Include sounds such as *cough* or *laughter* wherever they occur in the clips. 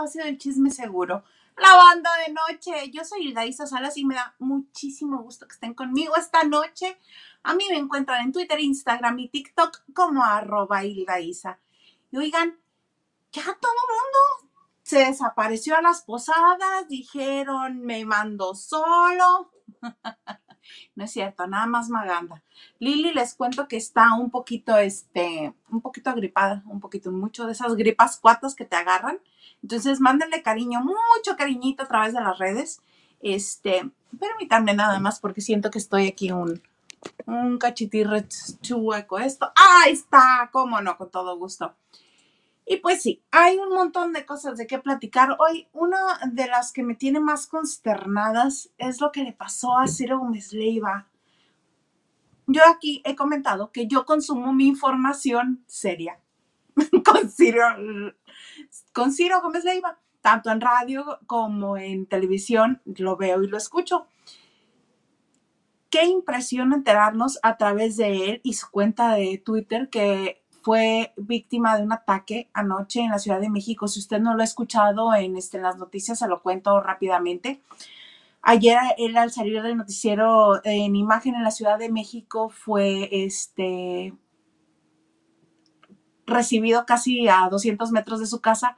espacio del chisme seguro. La banda de noche. Yo soy Hilda Salas y me da muchísimo gusto que estén conmigo esta noche. A mí me encuentran en Twitter, Instagram y TikTok como arroba Hilda Y oigan, ya todo mundo se desapareció a las posadas, dijeron me mando solo. *laughs* No es cierto, nada más Maganda. Lili les cuento que está un poquito, este, un poquito agripada, un poquito, mucho de esas gripas cuatas que te agarran. Entonces, mándenle cariño, mucho cariñito a través de las redes. Este, permítanme nada más porque siento que estoy aquí un, un cachitirre chueco esto. Ahí está, cómo no, con todo gusto. Y pues sí, hay un montón de cosas de qué platicar. Hoy, una de las que me tiene más consternadas es lo que le pasó a Ciro Gómez Leiva. Yo aquí he comentado que yo consumo mi información seria *laughs* con Ciro, con Ciro Gómez Leiva, tanto en radio como en televisión, lo veo y lo escucho. Qué impresión enterarnos a través de él y su cuenta de Twitter que fue víctima de un ataque anoche en la Ciudad de México. Si usted no lo ha escuchado en, este, las noticias, se lo cuento rápidamente. Ayer él al salir del noticiero en imagen en la Ciudad de México fue este, recibido casi a 200 metros de su casa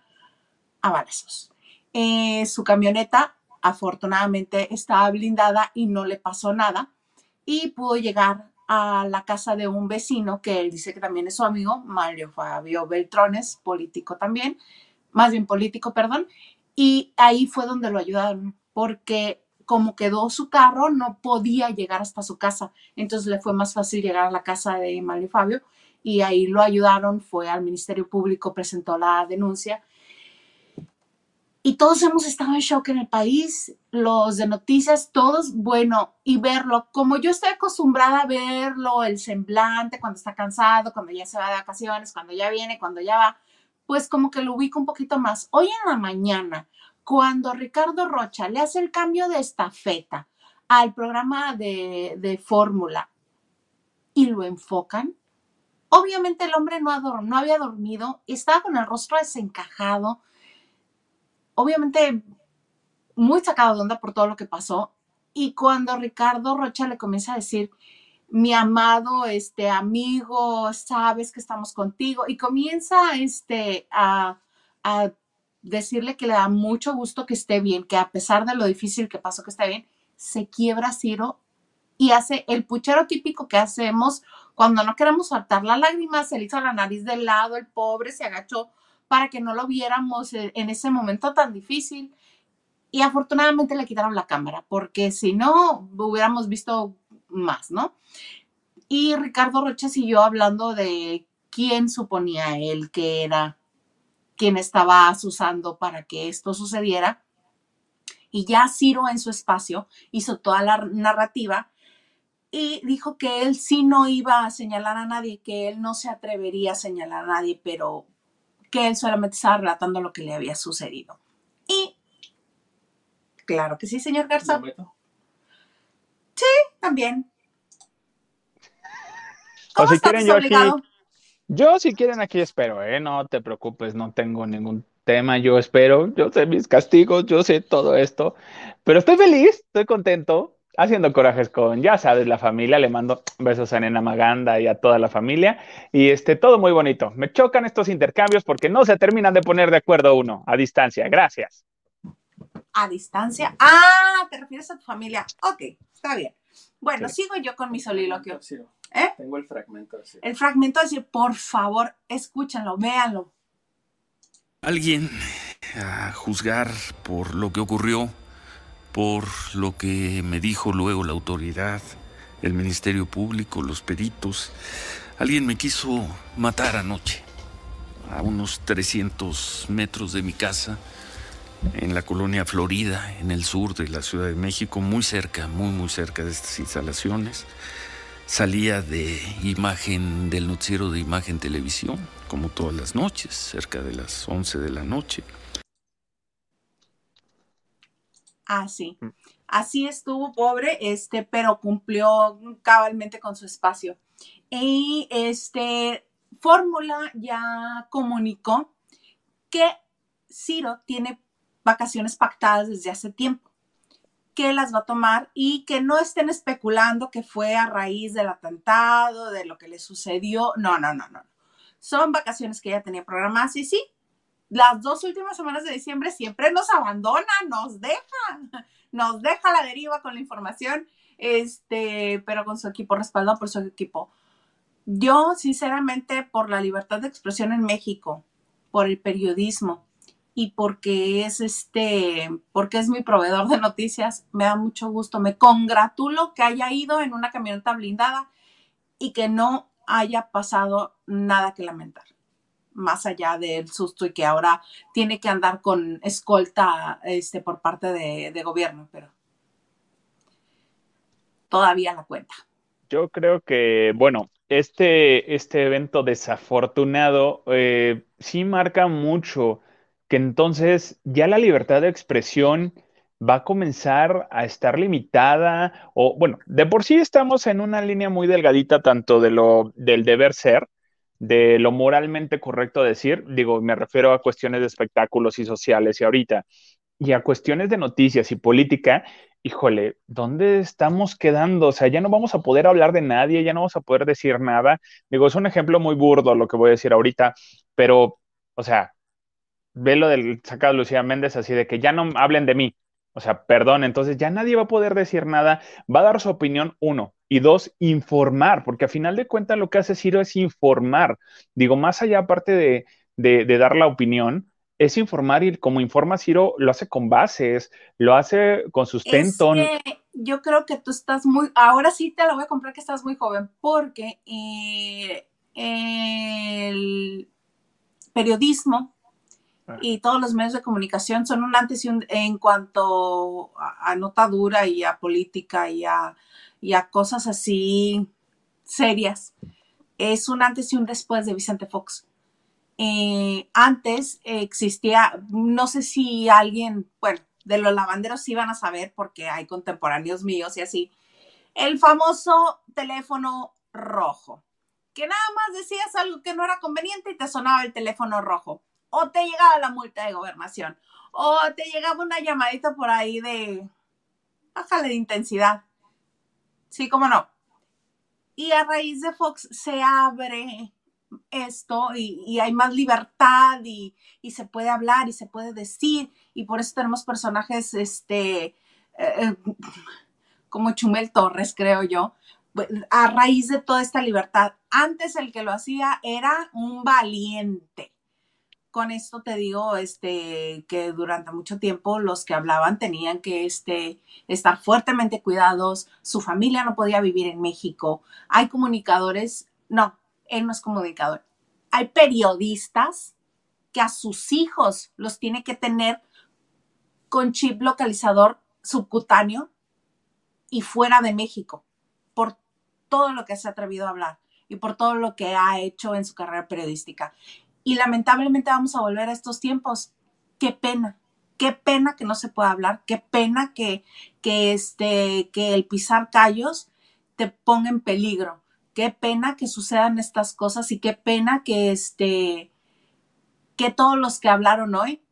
a balazos. Eh, su camioneta afortunadamente estaba blindada y no le pasó nada y pudo llegar a la casa de un vecino que él dice que también es su amigo, Mario Fabio Beltrones, político también, más bien político, perdón, y ahí fue donde lo ayudaron, porque como quedó su carro, no podía llegar hasta su casa, entonces le fue más fácil llegar a la casa de Mario Fabio y ahí lo ayudaron, fue al Ministerio Público, presentó la denuncia y todos hemos estado en shock en el país, los de noticias, todos, bueno, y verlo, como yo estoy acostumbrada a verlo, el semblante, cuando está cansado, cuando ya se va de vacaciones, cuando ya viene, cuando ya va, pues como que lo ubico un poquito más. Hoy en la mañana, cuando Ricardo Rocha le hace el cambio de estafeta al programa de, de fórmula y lo enfocan, obviamente el hombre no, no había dormido, estaba con el rostro desencajado, obviamente muy sacado de onda por todo lo que pasó. Y cuando Ricardo Rocha le comienza a decir, mi amado este amigo, sabes que estamos contigo, y comienza este, a, a decirle que le da mucho gusto que esté bien, que a pesar de lo difícil que pasó que esté bien, se quiebra Ciro y hace el puchero típico que hacemos cuando no queremos soltar la lágrima, se le hizo la nariz del lado, el pobre se agachó para que no lo viéramos e, en ese momento tan difícil. Y afortunadamente le quitaron la cámara, porque si no, hubiéramos visto más, ¿no? Y Ricardo Rocha siguió hablando de quién suponía él que era quien estaba asusando para que esto sucediera. Y ya Ciro en su espacio hizo toda la narrativa y dijo que él sí no iba a señalar a nadie, que él no se atrevería a señalar a nadie, pero que él solamente estaba relatando lo que le había sucedido. Y claro que sí, señor Garza. Sí, también. ¿Cómo si quieren, yo aquí, yo si quieren aquí espero, ¿eh? No te preocupes, no tengo ningún tema, yo espero, yo sé mis castigos, yo sé todo esto, pero estoy feliz, estoy contento, haciendo corajes con, ya sabes, la familia. Le mando besos a Nena Maganda y a toda la familia. Y este, todo muy bonito. Me chocan estos intercambios porque no se terminan de poner de acuerdo uno a distancia. Gracias. A distancia. Ah, te refieres a tu familia. Ok, está bien. Bueno, sigo yo con mi soliloquio. ¿Eh? Tengo el fragmento. El fragmento decir, por favor, escúchenlo, véanlo. Alguien a juzgar por lo que ocurrió por lo que me dijo luego la autoridad, el Ministerio Público, los peritos. Alguien me quiso matar anoche, a unos 300 metros de mi casa, en la colonia Florida, en el sur de la Ciudad de México, muy cerca, muy, muy cerca de estas instalaciones. Salía de imagen, del noticiero de imagen televisión, como todas las noches, cerca de las 11 de la noche. Así. Ah, mm. Así estuvo pobre, este, pero cumplió cabalmente con su espacio. Y este, Fórmula ya comunicó que Ciro tiene vacaciones pactadas desde hace tiempo, que las va a tomar y que no estén especulando que fue a raíz del atentado, de lo que le sucedió. No, no, no, no. Son vacaciones que ella tenía programadas y sí, las dos últimas semanas de diciembre siempre nos abandona, nos deja, nos deja la deriva con la información, este, pero con su equipo, respaldado por su equipo. Yo, sinceramente, por la libertad de expresión en México, por el periodismo y porque es este, porque es mi proveedor de noticias, me da mucho gusto, me congratulo que haya ido en una camioneta blindada y que no haya pasado nada que lamentar más allá del susto y que ahora tiene que andar con escolta este, por parte de, gobierno, pero todavía la cuenta. Yo creo que, bueno, este, este evento desafortunado eh, sí marca mucho que entonces ya la libertad de expresión va a comenzar a estar limitada o bueno, de por sí estamos en una línea muy delgadita tanto de lo del deber ser de lo moralmente correcto decir, digo, me refiero a cuestiones de espectáculos y sociales y ahorita, y a cuestiones de noticias y política, híjole, ¿dónde estamos quedando? O sea, ya no vamos a poder hablar de nadie, ya no vamos a poder decir nada. Digo, es un ejemplo muy burdo lo que voy a decir ahorita, pero, o sea, ve lo del sacado de Lucía Méndez así de que ya no hablen de mí. O sea, perdón, entonces ya nadie va a poder decir nada, va a dar su opinión, uno, y dos, informar, porque a final de cuentas lo que hace Ciro es informar. Digo, más allá aparte de, de, dar la opinión, es informar y como informa Ciro, lo hace con bases, lo hace con sustento. yo creo que tú estás muy, ahora sí te lo voy a comprar que estás muy joven, porque eh, el periodismo. Y todos los medios de comunicación son un antes y un en cuanto a, notadura y a política y a, cosas así serias. Es un antes y un después de Vicente Fox. Eh, antes existía, no sé si alguien, bueno, de los lavanderos iban a saber porque hay contemporáneos míos y así, el famoso teléfono rojo, que nada más decías algo que no era conveniente y te sonaba el teléfono rojo o te llegaba la multa de gobernación, o te llegaba una llamadita por ahí de, bájale de intensidad. Sí, cómo no. Y a raíz de Fox se abre esto y, hay más libertad y, se puede hablar y se puede decir y por eso tenemos personajes este, eh, eh, como Chumel Torres, creo yo, a raíz de toda esta libertad. Antes el que lo hacía era un valiente con esto te digo este, que durante mucho tiempo los que hablaban tenían que este, estar fuertemente cuidados, su familia no podía vivir en México, hay comunicadores, no, él no es comunicador, hay periodistas que a sus hijos los tiene que tener con chip localizador subcutáneo y fuera de México, por todo lo que se ha atrevido a hablar y por todo lo que ha hecho en su carrera periodística. Y lamentablemente vamos a volver a estos tiempos. Qué pena, qué pena que no se pueda hablar, qué pena que, que, este, que el pisar callos te ponga en peligro. Qué pena que sucedan estas cosas y qué pena que, este, que todos los que hablaron hoy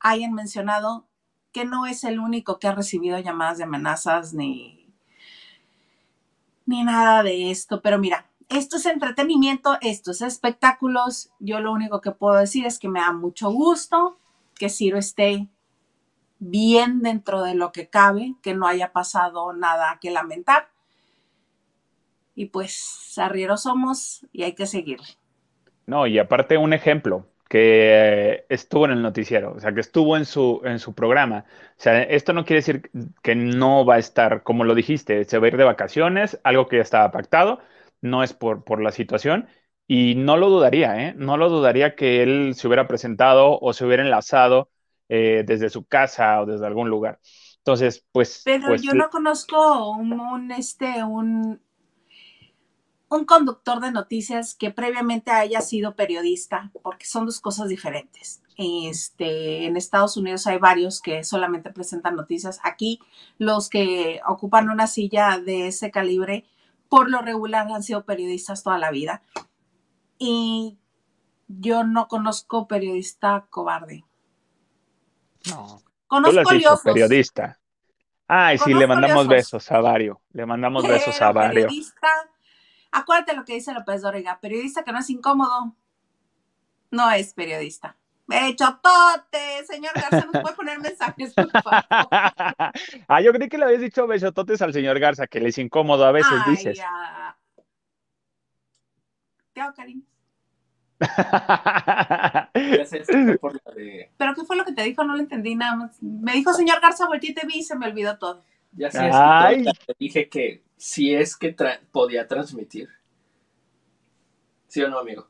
hayan mencionado que no es el único que ha recibido llamadas de amenazas ni, ni nada de esto. Pero mira, esto es entretenimiento, esto es espectáculos. Yo lo único que puedo decir es que me da mucho gusto que Ciro esté bien dentro de lo que cabe, que no haya pasado nada que lamentar. Y pues arrieros somos y hay que seguirle. No, y aparte un ejemplo que estuvo en el noticiero, o sea, que estuvo en su, en su programa. O sea, esto no quiere decir que no va a estar, como lo dijiste, se va a ir de vacaciones, algo que ya estaba pactado, no es por, por la situación. Y no lo dudaría, ¿eh? No lo dudaría que él se hubiera presentado o se hubiera enlazado eh, desde su casa o desde algún lugar. Entonces, pues. Pero pues, yo no conozco un, este, un, un conductor de noticias que previamente haya sido periodista, porque son dos cosas diferentes. Este, en Estados Unidos hay varios que solamente presentan noticias. Aquí los que ocupan una silla de ese calibre por lo regular han sido periodistas toda la vida. Y Yo no conozco periodista cobarde. No. Conozco Tú lo has dicho, periodista. Ay, sí, le mandamos besos a Vario. Le mandamos besos a Vario. Periodista, acuérdate lo que dice López Dóriga, periodista que no es incómodo, no es periodista. Bechotote, señor Garza, ¿nos puede poner mensajes, por favor? *laughs* ah, yo creí que le habías dicho bechototes al señor Garza, que le es incómodo a veces, dices. Ya. Te hago cariño. ¿Pero qué fue lo que te dijo? No lo entendí nada más. Me dijo, señor Garza, volteé y te vi y se me olvidó todo. Ya sé, es que te dije que si es que podía transmitir. ¿Sí o no, amigo?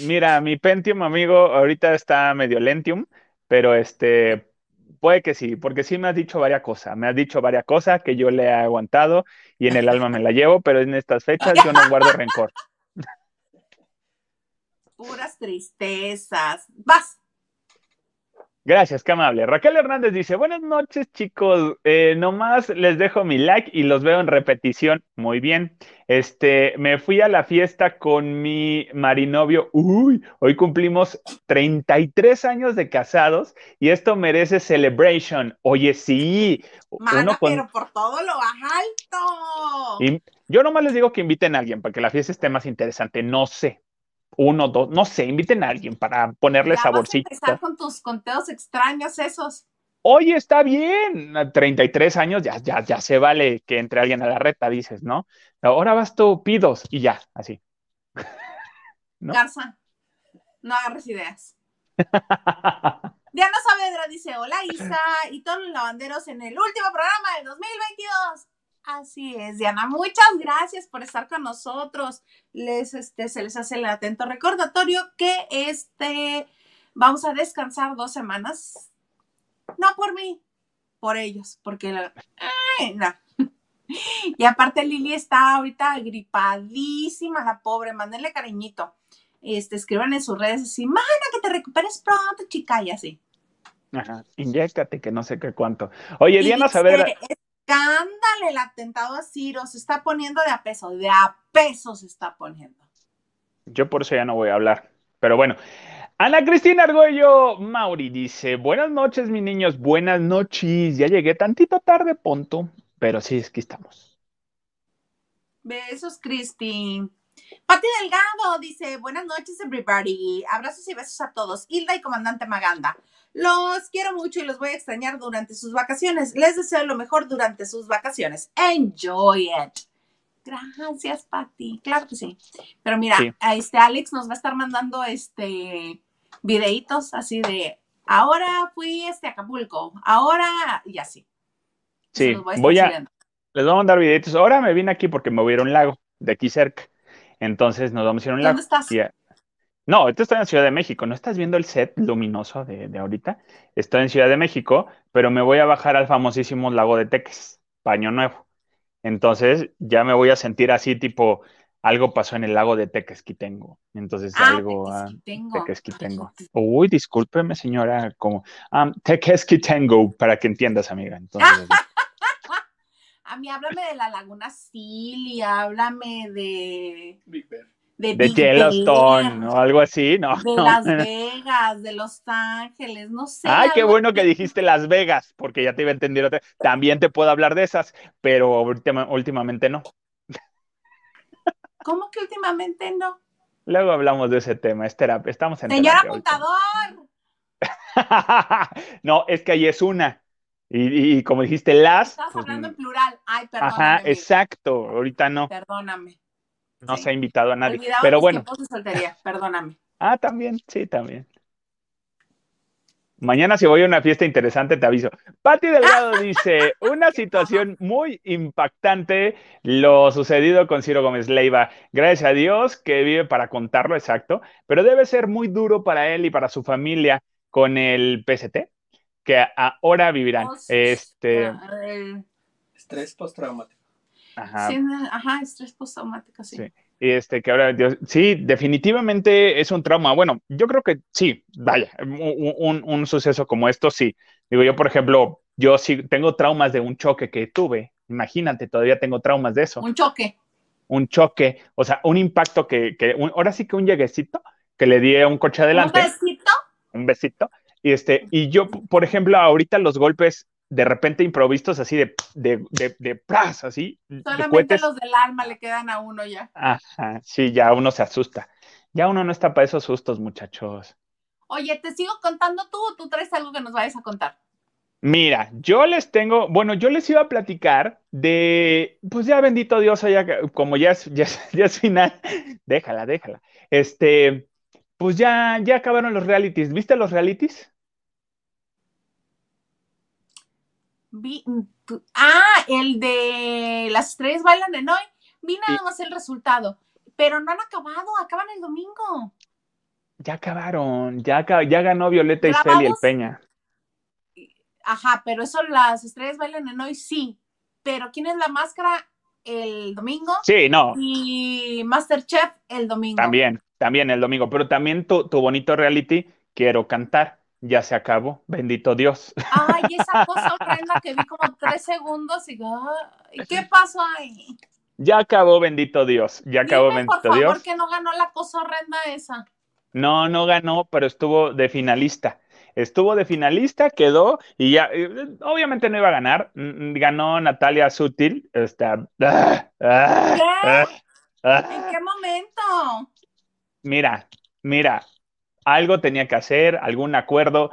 Mira, mi Pentium, amigo, ahorita está medio Lentium, pero este, puede que sí, porque sí me has dicho varias cosas. Me has dicho varias cosas que yo le he aguantado y en el alma me la llevo, pero en estas fechas yo no guardo rencor. *laughs* Puras tristezas. Vas. Gracias, qué amable. Raquel Hernández dice, buenas noches chicos, eh, nomás les dejo mi like y los veo en repetición. Muy bien. Este, me fui a la fiesta con mi marinovio. Uy, hoy cumplimos 33 años de casados y esto merece celebration. Oye, sí. Mana, pero por todo lo alto. Y yo nomás les digo que inviten a alguien para que la fiesta esté más interesante. No sé, uno, dos, no sé, inviten a alguien para ponerle saborcito. Vas a empezar con tus conteos extraños esos. Oye, está bien, 33 años, ya, ya, ya se vale que entre alguien a la reta, dices, ¿no? Ahora vas tú, pidos, y ya, así. *laughs* Garza, no agarres ideas. *laughs* Diana Saavedra dice, hola Isa y todos los lavanderos en el último programa del 2022. Así es, Diana. Muchas gracias por estar con nosotros. Les, este, se les hace el atento recordatorio que este, vamos a descansar dos semanas. No por mí, por ellos, porque la, *laughs* Y aparte Lili está ahorita gripadísima, la pobre, mándenle cariñito. Este, escriban en sus redes así, mana, que te recuperes pronto, chica, y así. Ajá, inyectate, que no sé qué cuánto. Oye, Diana Saavedra escándale el atentado a Ciro, se está poniendo de a peso, de a peso se está poniendo. Yo por eso ya no voy a hablar, pero bueno. Ana Cristina Argüello Mauri dice, buenas noches, mis niños, buenas noches. Ya llegué tantito tarde, punto, pero sí, es que estamos. Besos, Cristi. Pati Delgado dice, buenas noches, everybody. Abrazos y besos a todos. Hilda y Comandante Maganda. Los quiero mucho y los voy a extrañar durante sus vacaciones. Les deseo lo mejor durante sus vacaciones. Enjoy it. Gracias, Pati. Claro que sí. Pero mira, este Alex nos va a estar mandando este videitos así de ahora fui este Acapulco, ahora y así. Sí, voy a, les voy a mandar videitos. Ahora me vine aquí porque me voy a ir a un lago de aquí cerca. Entonces nos vamos a ir a un. ¿Dónde estás? No, esto está en Ciudad de México. ¿No estás viendo el set luminoso de, ahorita? Estoy en Ciudad de México, pero me voy a bajar al famosísimo lago de Teques, Paño Nuevo. Entonces ya me voy a sentir así, tipo, algo pasó en el lago de Tequesquitengo. Entonces ah, algo. Tequesquitengo. Ah, Uy, discúlpeme, señora, como. Um, Tequesquitengo, para que entiendas, amiga. Entonces, *laughs* a mí háblame de la Laguna Cilia, háblame de. Big Bear de, Yellowstone o algo así, ¿no? De Las *laughs* Vegas, de Los Ángeles, no sé. Ay, qué bueno que dijiste Las Vegas, porque ya te iba a entender otra. También te puedo hablar de esas, pero últimamente no. ¿Cómo que últimamente no? Luego hablamos de ese tema, es terapia. Estamos en Señor apuntador. *laughs* no, es que ahí es una. Y, como dijiste, las. Estás pues, hablando en plural. Ay, perdóname. Ajá, exacto. Ahorita no. Perdóname. No se ha invitado a nadie. pero bueno. Perdóname. ah, también, sí, también. Mañana si voy a una fiesta interesante te aviso. Pati Delgado *laughs* dice, una situación muy impactante lo sucedido con Ciro Gómez Leiva. Gracias a Dios que vive para contarlo exacto, pero debe ser muy duro para él y para su familia con el PST, que ahora vivirán. este Estrés postraumático. Ajá. Sí, ajá, estrés postraumático, sí. sí. Y este, que ahora, sí, definitivamente es un trauma. Bueno, yo creo que sí, vaya, un, un, suceso como esto, sí. Digo, yo, por ejemplo, yo sí tengo traumas de un choque que tuve. Imagínate, todavía tengo traumas de eso. Un choque. un choque, o sea, un impacto que, que ahora sí que un lleguecito que le di a un coche adelante. ¿Un besito? Un besito. Y, este, y yo, por ejemplo, ahorita los golpes de repente improvistos así de, de, de, de pras, así. Solamente los del alma le quedan a uno ya. Ajá, sí, ya uno se asusta. Ya uno no está para esos sustos, muchachos. Oye, ¿te sigo contando tú o tú traes algo que nos vayas a contar? Mira, yo les tengo, bueno, yo les iba a platicar de, pues ya bendito Dios, ya, como ya es, ya, ya es final, déjala, déjala. Este, pues ya, ya acabaron los realities. ¿Viste los realities? Vi, ah, el de las estrellas bailan en hoy. Vi nada más el resultado, pero no han acabado, acaban el domingo. Ya acabaron, ya, ya ganó Violeta y el Peña. Ajá, pero eso las estrellas bailan en hoy sí. Pero ¿quién es la máscara el domingo? Sí, no. Y Masterchef el domingo. También, también el domingo. Pero también tu, tu bonito reality, quiero cantar. Ya se acabó, bendito Dios. Ay, *laughs* esa cosa horrenda que vi como tres segundos y ¿qué pasó ahí? Ya acabó, bendito Dios. Ya acabó, Dime, bendito por favor, Dios. que no ganó la cosa horrenda esa. No, no ganó, pero estuvo de finalista. Estuvo de finalista, quedó y ya, eh, obviamente no iba a ganar. Mm, Ganó Natalia Sutil. Está, ah, ah, ¿Qué? ah, ¿En qué momento? Mira, mira, algo tenía que hacer, algún acuerdo.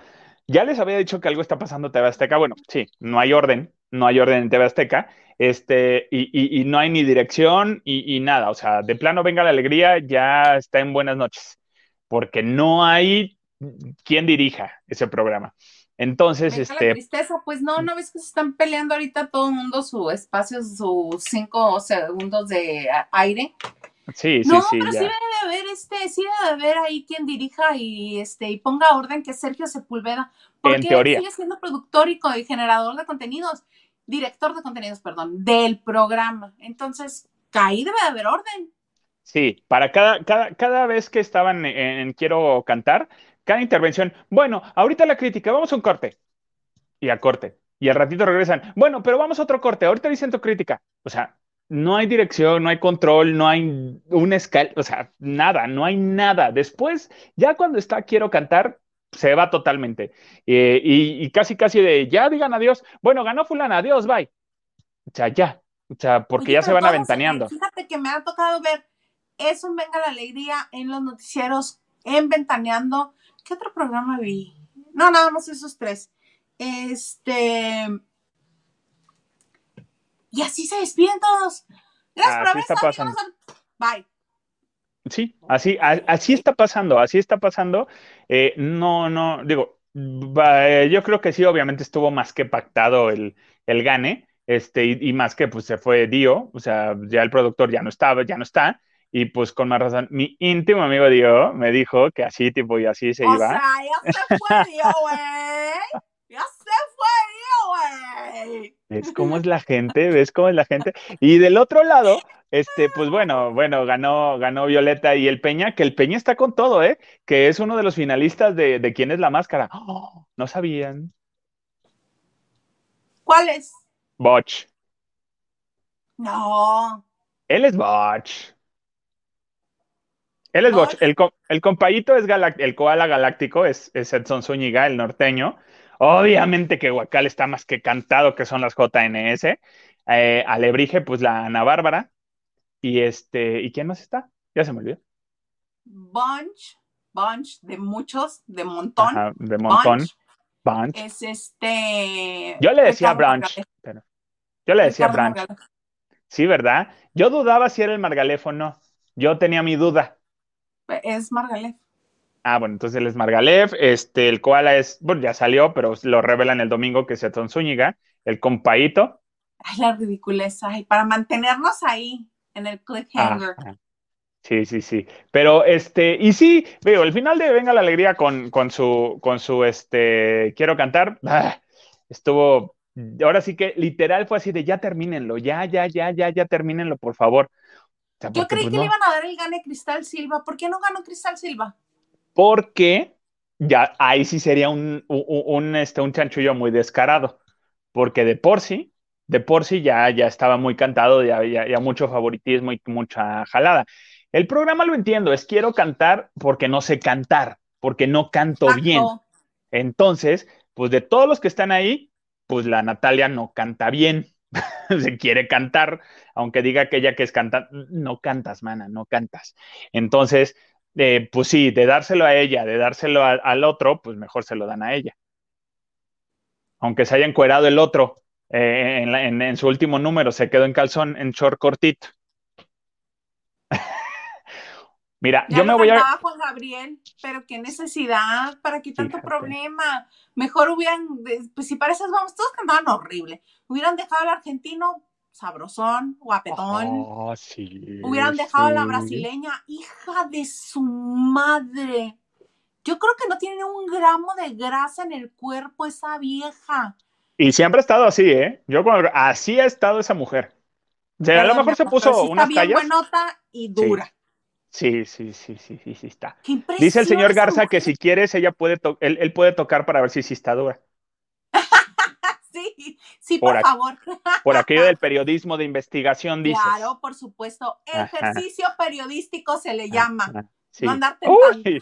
Ya les había dicho que algo está pasando en TV Azteca. Bueno, sí, no hay orden, no hay orden en TV Azteca. Este, y, y- y no hay ni dirección y, y nada. O sea, de plano venga la alegría, ya está en buenas noches. Porque no hay quien dirija ese programa. Entonces, la este, tristeza, pues no, ¿no ves que se están peleando ahorita todo el mundo su espacio, sus cinco segundos de aire? Sí, sí, no, sí, pero sí ya. debe de haber, este, sí debe de haber ahí quien dirija y este, y ponga orden que es Sergio Sepúlveda, porque En teoría. sigue siendo productor y, generador de contenidos, director de contenidos, perdón, del programa. Entonces, ahí debe de haber orden. Sí, para cada, cada, cada vez que estaban en, en Quiero Cantar, cada intervención, bueno, ahorita la crítica, vamos a un corte. Y a corte. Y al ratito regresan, bueno, pero vamos a otro corte, ahorita dicen tu crítica. O sea, no hay dirección, no hay control, no hay un escal, o sea, nada, no hay nada. Después, ya cuando está Quiero Cantar, se va totalmente. Eh, y, y casi, casi de, ya digan adiós. Bueno, ganó fulana, adiós, bye. O sea, ya. O sea, porque Oye, ya se van aventaneando. eh, Fíjate que me ha tocado ver eso en Venga la Alegría, en los noticieros, en Ventaneando. ¿Qué otro programa vi? No, nada más esos tres. Este. Y así se despiden todos. Gracias por Así está pasando. Bye. Sí, así, así está pasando, así está pasando. Eh, no, no, digo, eh, yo creo que sí, obviamente estuvo más que pactado el, el gane, este, y, y más que pues se fue Dio, o sea, ya el productor ya no estaba, ya no está, y pues con más razón, mi íntimo amigo Dio me dijo que así, tipo, y así se O iba. sea, ya se fue Dio, güey. Ya se fue Dio, güey. ¿Ves cómo es *laughs* la gente? ¿Ves cómo es la gente? Y del otro lado, este, pues bueno, bueno, ganó, ganó Violeta y el Peña, que el Peña está con todo, ¿eh? Que es uno de los finalistas de, de quién es la máscara. ¡Oh! no sabían. ¿Cuál es? Botch. No. Él es Botch. Él es Botch. El, el compayito es galac- el koala galáctico, es, es Edson Zúñiga, el norteño. Obviamente que Huacal está más que cantado, que son las JNS. Eh, Alebrije, pues la Ana Bárbara. Y este, ¿y quién más está? Ya se me olvidó. Bunch, bunch de muchos, de montón. Ajá, de montón. Bunch Bunch. es este. Yo le decía Brunch, pero yo le decía Brunch. Margalef. Sí, ¿verdad? Yo dudaba si era el Margalef o no. Yo tenía mi duda. Es Margalef. Ah, bueno, entonces él es Margalef, este, el koala es, bueno, ya salió, pero lo revelan el domingo que es Edson Zúñiga, el compaíto. Ay, la ridiculez. Ay, para mantenernos ahí en el cliffhanger. Sí, sí, sí. Pero este, y sí, veo, el final de Venga la Alegría con, con su, con su este, quiero cantar, ah, estuvo, ahora sí que literal fue así de ya termínenlo, ya, ya, ya, ya, ya termínenlo, por favor. O sea, Yo porque, creí pues, que no. le iban a dar el gane Cristal Silva. ¿Por qué no ganó Cristal Silva? Porque ya ahí sí sería un, un, un, este, un chanchullo muy descarado, porque de por sí de por sí ya, ya estaba muy cantado, ya había mucho favoritismo y mucha jalada. El programa lo entiendo, es quiero cantar porque no sé cantar, porque no canto bien. Entonces, pues de todos los que están ahí, pues la Natalia no canta bien. *laughs* Se quiere cantar, aunque diga que ella que es cantar, no cantas, mana, no cantas. Entonces, eh, pues sí, de dárselo a ella, de dárselo al otro, pues mejor se lo dan a ella. Aunque se haya encuerado el otro eh, en, su último número, se quedó en calzón, en short cortito. *laughs* Mira, yo me voy a. Juan Gabriel, pero qué necesidad, ¿para qué tanto problema? Mejor hubieran, pues si para esas vamos, todos cantaban horrible. Hubieran dejado al argentino sabrosón, guapetón. Oh, sí, hubieran dejado a la brasileña, hija de su madre. Yo creo que no tiene un gramo de grasa en el cuerpo esa vieja. Y siempre ha estado así, ¿eh? Yo así ha estado esa mujer. O sea, a lo mejor se puso una está bien buenota y dura. Sí, sí, sí, sí, sí, sí está. Dice el señor Garza que si quieres, ella puede él, puede tocar para ver si sí está dura. Sí, sí, por, favor. *laughs* por aquello del periodismo de investigación, dice. Claro, por supuesto. Ejercicio periodístico se le llama. No andar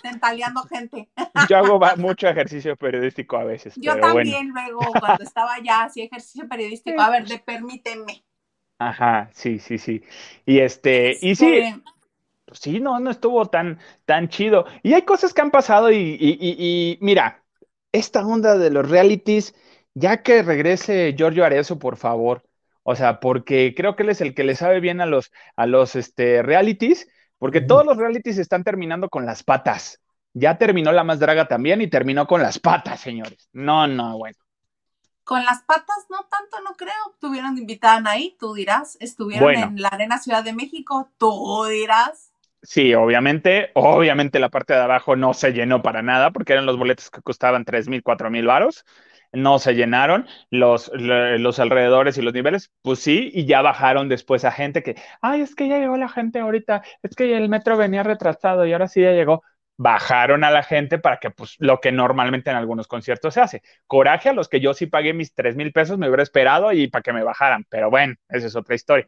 tentaleando gente. Yo hago *laughs* mucho ejercicio periodístico a veces. Yo también luego, cuando estaba ya así, ejercicio periodístico, a ver, de permíteme. Ajá, sí, sí, sí. Y este, y sí, este, pues sí, no, no estuvo tan, tan chido. Y hay cosas que han pasado y, mira, esta onda de los realities, ya que regrese Giorgio Arezzo, por favor. O sea, porque creo que él es el que le sabe bien a los, a los este, realities, porque todos los realities están terminando con las patas. Ya terminó la más draga también y terminó con las patas, señores. No, no, bueno. Con las patas no tanto, no creo. Tuvieron invitada ahí, tú dirás. Estuvieron en la Arena Ciudad de México, tú dirás. Sí, obviamente, obviamente la parte de abajo no se llenó para nada porque eran los boletos que costaban tres mil, cuatro mil varos. No se llenaron los, los alrededores y los niveles, pues sí, y ya bajaron después a gente que, ay, es que ya llegó la gente ahorita, es que el metro venía retrasado y ahora sí ya llegó. Bajaron a la gente para que, pues, lo que normalmente en algunos conciertos se hace. Coraje a los que yo sí pagué mis tres mil pesos, me hubiera esperado y para que me bajaran, pero bueno, esa es otra historia.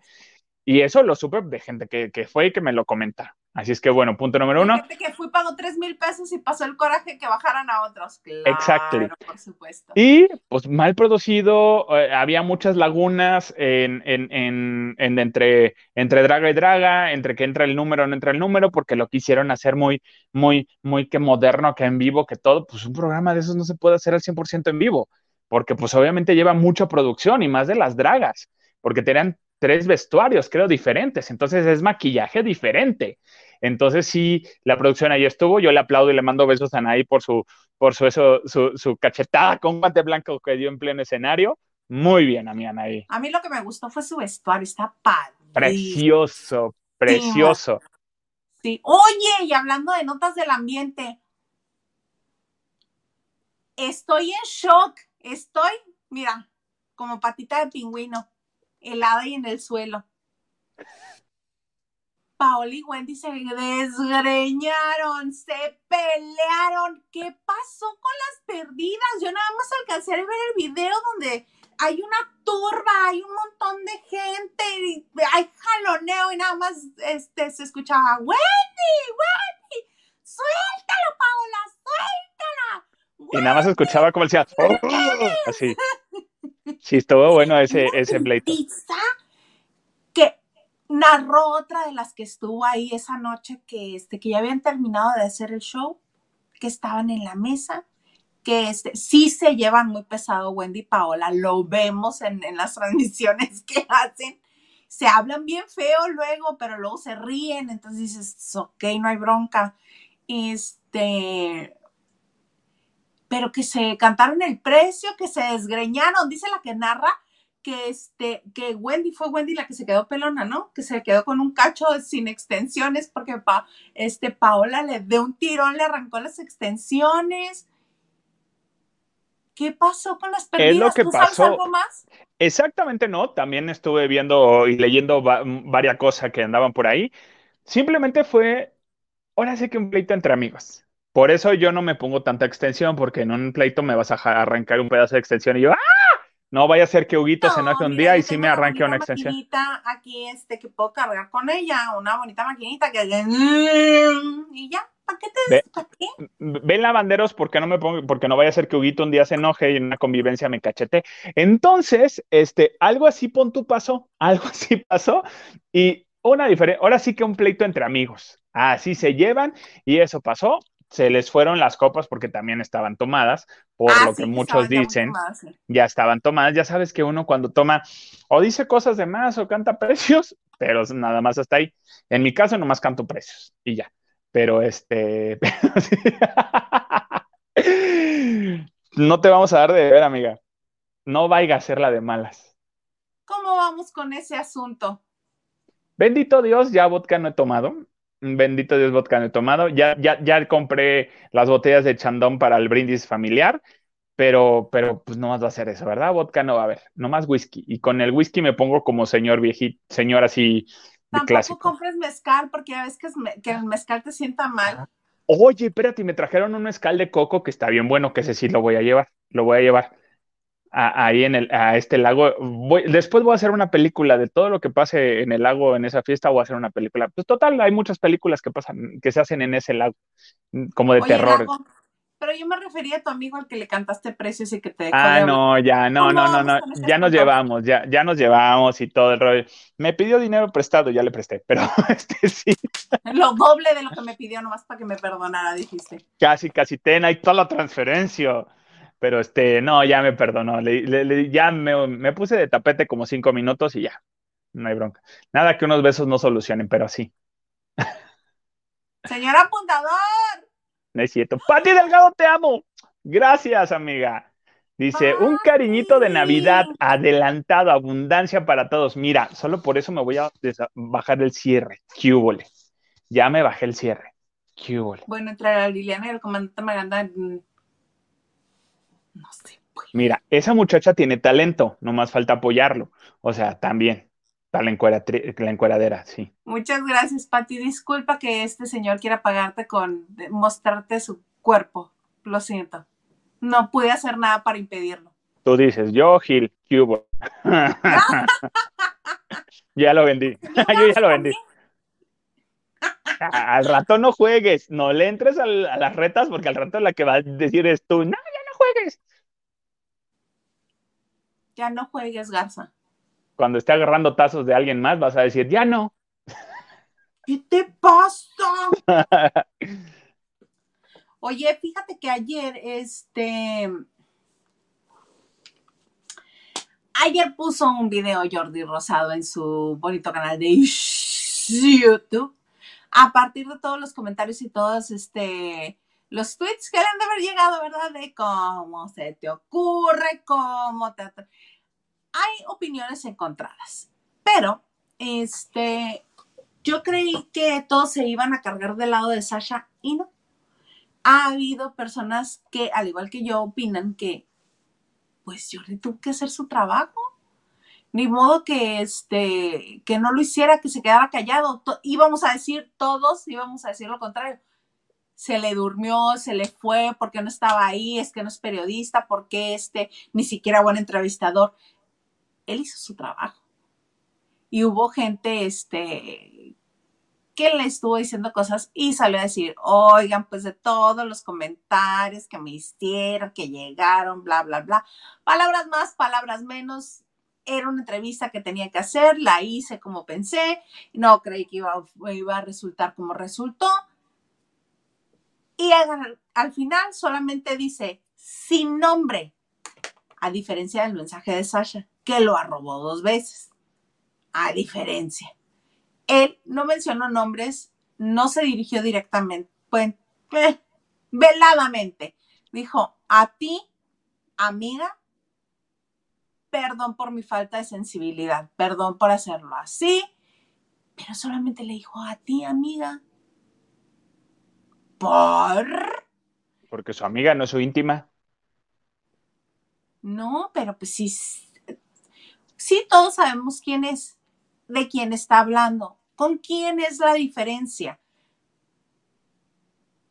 Y eso lo supe de gente que, que fue y que me lo comenta. Así es que bueno, punto número uno. Gente que fui, pagó tres mil pesos y pasó el coraje que bajaran a otros. Claro, Exacto. Por supuesto. Y pues mal producido, eh, había muchas lagunas en, en, en, entre, entre draga y draga, entre que entra el número o no entra el número, porque lo quisieron hacer muy, muy, muy que moderno, que en vivo, que todo. Pues un programa de esos no se puede hacer al 100% en vivo, porque pues obviamente lleva mucha producción y más de las dragas, porque tenían tres vestuarios, creo, diferentes. Entonces es maquillaje diferente. Entonces sí, la producción ahí estuvo. Yo le aplaudo y le mando besos a Anaí por su, por su, eso, su, cachetada con guante blanco que dio en pleno escenario. Muy bien a mí, Anaí. A mí lo que me gustó fue su vestuario, está padre. Precioso, precioso. Sí. Oye, y hablando de notas del ambiente, estoy en shock. Estoy, mira, como patita de pingüino helada y en el suelo. Paola y Wendy se desgreñaron, se pelearon. ¿Qué pasó con las perdidas? Yo nada más alcancé a ver el video donde hay una turba, hay un montón de gente, hay jaloneo y nada más este, se escuchaba, Wendy, Wendy, suéltalo, Paola, suéltala. Y nada más escuchaba como decía, oh", así. *laughs* Sí, estuvo bueno ese, ese pleito. que narró otra de las que estuvo ahí esa noche que, este, que ya habían terminado de hacer el show, que estaban en la mesa, que este, sí se llevan muy pesado Wendy y Paola, lo vemos en, en las *laughs* transmisiones que hacen. Se hablan bien feo luego, pero luego se ríen, entonces dices, ok, no hay bronca. Este, pero que se cantaron el precio, que se desgreñaron, dice la que narra que este, que Wendy fue Wendy la que se quedó pelona, ¿no? Que se quedó con un cacho sin extensiones porque pa, este Paola le de un tirón le arrancó las extensiones. ¿Qué pasó con las perdidas? Es lo que pasó. Sabes algo más? Exactamente no, también estuve viendo y leyendo varias cosas que andaban por ahí. Simplemente fue, ahora sí que un pleito entre amigos. Por eso yo no me pongo tanta extensión, porque en un pleito me vas a arrancar un pedazo de extensión y yo, ¡ah! No vaya a ser que Huguito se enoje un día y sí me arranque una, extensión. Maquinita aquí este que puedo cargar con ella, una bonita maquinita que y ya, ¿para qué te ve, Ven lavanderos porque no me pongo, porque no vaya a ser que Huguito un día se enoje y en una convivencia me cachete. Entonces, este, algo así pon tu pasó, *laughs* algo así pasó y una diferencia, ahora sí que un pleito entre amigos. Así se llevan y eso pasó se les fueron las copas porque también estaban tomadas, por ah, lo que muchos dicen, ya estaban tomadas. Ya sabes que uno cuando toma o dice cosas de más o canta precios, pero nada más hasta ahí. En mi caso nomás canto precios y ya. Pero este... *laughs* no te vamos a dar de ver, amiga. No vaya a ser la de malas. ¿Cómo vamos con ese asunto? Bendito Dios, ya vodka no he tomado. Bendito Dios, vodka no he tomado. Ya, ya, ya compré las botellas de chandón para el brindis familiar, pero, pero pues no más va a ser eso, ¿verdad? Vodka no va a haber, nomás whisky. Y con el whisky me pongo como señor viejito, señor así de Tampoco compres mezcal porque ya ves que, que el mezcal te sienta mal. Oye, espérate, me trajeron un mezcal de coco que está bien bueno, que ese sí lo voy a llevar, lo voy a llevar ahí en el, a este lago. Voy, después voy a hacer una película de todo lo que pase en el lago en esa fiesta, voy a hacer una película. Pues total, hay muchas películas que pasan, que se hacen en ese lago, como de terror. pero yo me refería a tu amigo al que le cantaste precios y que te Ah, no, ya, no, no, no, no, ya nos llevamos, ya, ya nos llevamos y todo el rollo. Me pidió dinero prestado, ya le presté, pero *laughs* este sí. Lo doble de lo que me pidió, nomás para que me perdonara, dijiste. Casi, casi, ten ahí toda la transferencia. Pero este, no, ya me perdonó. ya me, puse de tapete como cinco minutos y ya. No hay bronca. Nada que unos besos no solucionen, pero sí. Señor apuntador. No es cierto. Pati Delgado, te amo. Gracias, amiga. Dice, un cariñito de Navidad adelantado, abundancia para todos. Mira, solo por eso me voy a bajar el cierre. ¿Qué Ya me bajé el cierre. ¿Qué Bueno, entre la Liliana y el comandante Maganda mm, no sé. Mira, esa muchacha tiene talento, nomás falta apoyarlo. O sea, también. Está la, encueradera, sí. Muchas gracias, Pati. Disculpa que este señor quiera pagarte con mostrarte su cuerpo. Lo siento. No pude hacer nada para impedirlo. Tú dices, yo, Gil, Cubo. *laughs* ya lo vendí. *laughs* yo ya lo vendí. al rato no juegues, no le entres a, las retas porque al rato la que va a decir es tú, no, juegues. Ya no juegues, Garza. Cuando esté agarrando tazos de alguien más, vas a decir, ya no. *laughs* ¿Qué te pasa? *laughs* Oye, fíjate que ayer, este. Ayer puso un video Jordi Rosado en su bonito canal de YouTube. A partir de todos los comentarios y todos este los tweets que le han de haber llegado, ¿verdad? De cómo se te ocurre, cómo te... Hay opiniones encontradas, pero este, yo creí que todos se iban a cargar del lado de Sasha y no. Ha habido personas que, al igual que yo, opinan que, pues yo le tuve que hacer su trabajo. Ni modo que, este, que no lo hiciera, que se quedara callado. íbamos a decir todos, íbamos a decir lo contrario se le durmió, se le fue porque no estaba ahí, es que no es periodista, porque este ni siquiera buen entrevistador. Él hizo su trabajo. Y hubo gente este, que le estuvo diciendo cosas y salió a decir, oigan, pues de todos los comentarios que me hicieron, que llegaron, bla, bla, bla. Palabras más, palabras menos. Era una entrevista que tenía que hacer, la hice como pensé, no creí que iba, iba a resultar como resultó y al, final solamente dice sin nombre, a diferencia del mensaje de Sasha, que lo arrobó dos veces. A diferencia. Él no mencionó nombres, no se dirigió directamente, pues, veladamente. Dijo, a ti, amiga, perdón por mi falta de sensibilidad, perdón por hacerlo así, pero solamente le dijo a ti, amiga, ¿Por? Porque su amiga no es su íntima. No, pero pues sí. Sí, todos sabemos quién es, de quién está hablando. ¿Con quién es la diferencia?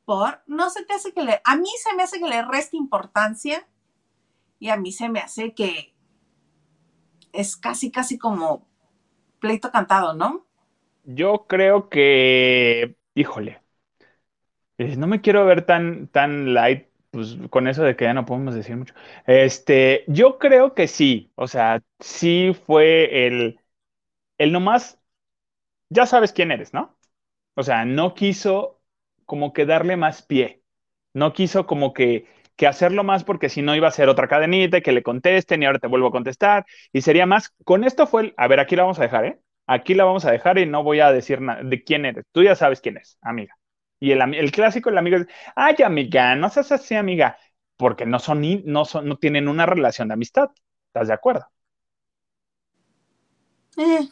Por, no se te hace que le, a mí se me hace que le reste importancia y a mí se me hace que, es casi, casi como pleito cantado, ¿no? Yo creo que, híjole, eh, no me quiero ver tan, tan light, pues con eso de que ya no podemos decir mucho. Este, yo creo que sí, o sea, sí fue el, el nomás, ya sabes quién eres, ¿no? O sea, no quiso como que darle más pie, no quiso como que, que hacerlo más porque si no iba a ser otra cadenita que le contesten y ahora te vuelvo a contestar y sería más, con esto fue el, a ver, aquí la vamos a dejar, ¿eh? Aquí la vamos a dejar y no voy a decir nada de quién eres, tú ya sabes quién es, amiga. Y el, el clásico, el amigo es, ay, amiga, no seas así, amiga, porque no son, no son, no tienen una relación de amistad. ¿Estás de acuerdo? Eh.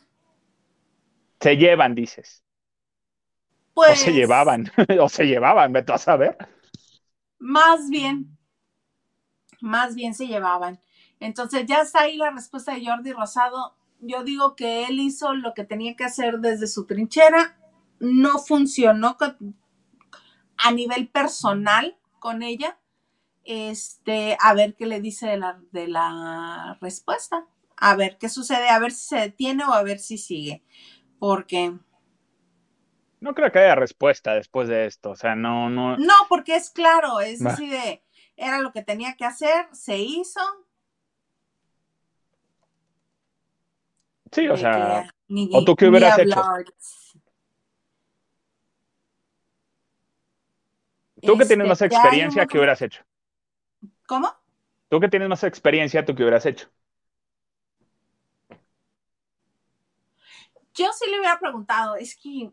Se llevan, dices. Pues, *laughs* o se llevaban, o se llevaban, me a saber. Más bien, más bien se llevaban. Entonces ya está ahí la respuesta de Jordi Rosado. Yo digo que él hizo lo que tenía que hacer desde su trinchera. No funcionó a nivel personal con ella. Este, a ver qué le dice de la, de la respuesta. A ver qué sucede, a ver si se detiene o a ver si sigue. Porque no creo que haya respuesta después de esto, o sea, no, no. No, porque es claro, es así de, era lo que tenía que hacer, se hizo. Sí, o sea, o tú qué hubieras hecho. Tú que tienes más experiencia, ¿qué hubieras hecho? ¿Cómo? Tú que tienes más experiencia, ¿tú qué hubieras hecho? Yo sí le hubiera preguntado, es que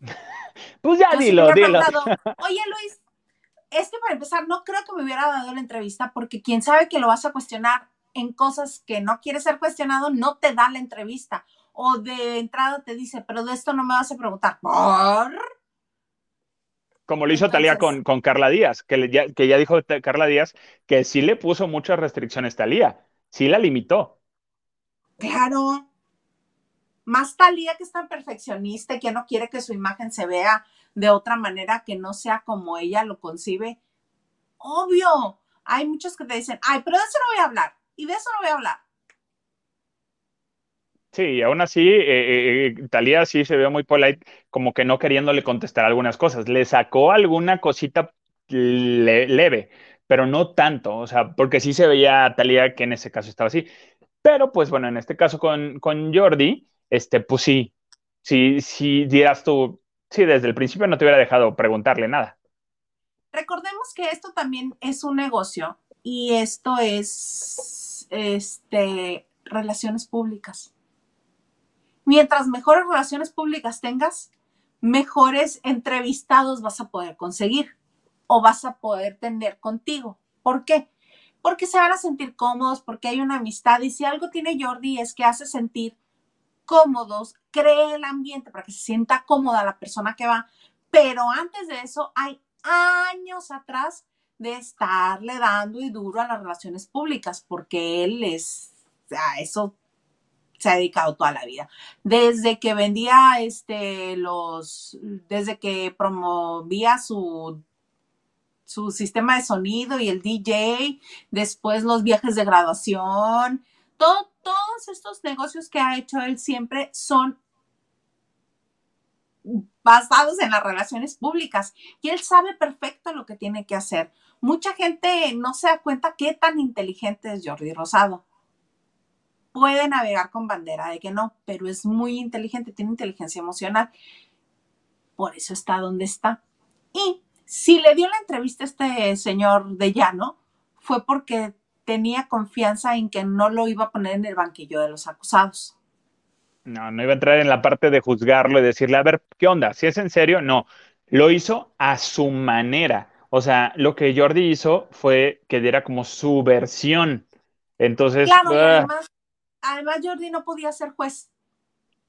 *laughs* pues ya dilo, dilo. Oye, Luis, es que para empezar, no creo que me hubiera dado la entrevista porque quien sabe que lo vas a cuestionar en cosas que no quiere ser cuestionado, no te da la entrevista. O de entrada te dice, pero de esto no me vas a preguntar. ¿Por? Como lo hizo Talía con, con, Carla Díaz, que, ya, que ya dijo Carla Díaz que sí le puso muchas restricciones Talía, sí la limitó. Claro, más Talía que es tan perfeccionista y que no quiere que su imagen se vea de otra manera que no sea como ella lo concibe. Obvio, hay muchos que te dicen, ay, pero de eso no voy a hablar y de eso no voy a hablar. Sí, aún así, eh, eh, eh, Talía sí se ve muy polite, como que no queriéndole contestar algunas cosas. Le sacó alguna cosita leve, pero no tanto, o sea, porque sí se veía Talía que en ese caso estaba así. Pero pues bueno, en este caso con, con Jordi, este, pues sí, si, si dieras tú, sí, desde el principio no te hubiera dejado preguntarle nada. Recordemos que esto también es un negocio y esto es, este, relaciones públicas. Mientras mejores relaciones públicas tengas, mejores entrevistados vas a poder conseguir o vas a poder tener contigo. ¿Por qué? Porque se van a sentir cómodos, porque hay una amistad y si algo tiene Jordi es que hace sentir cómodos, cree el ambiente para que se sienta cómoda la persona que va, pero antes de eso hay años atrás de estarle dando y duro a las relaciones públicas, porque él es, a eso se ha dedicado toda la vida. Desde que vendía este los, desde que promovía su su sistema de sonido y el DJ, después los viajes de graduación, todo, todos estos negocios que ha hecho él siempre son basados en las relaciones públicas y él sabe perfecto lo que tiene que hacer. Mucha gente no se da cuenta qué tan inteligente es Jordi Rosado. Puede navegar con bandera de que no, pero es muy inteligente, tiene inteligencia emocional. Por eso está donde está. Y si le dio la entrevista a este señor de llano, fue porque tenía confianza en que no lo iba a poner en el banquillo de los acusados. No, no iba a entrar en la parte de juzgarlo y decirle, a ver, ¿qué onda? Si es en serio, no. Lo hizo a su manera. O sea, lo que Jordi hizo fue que diera como su versión. Entonces. Claro, ah. además, además, Jordi no podía ser juez.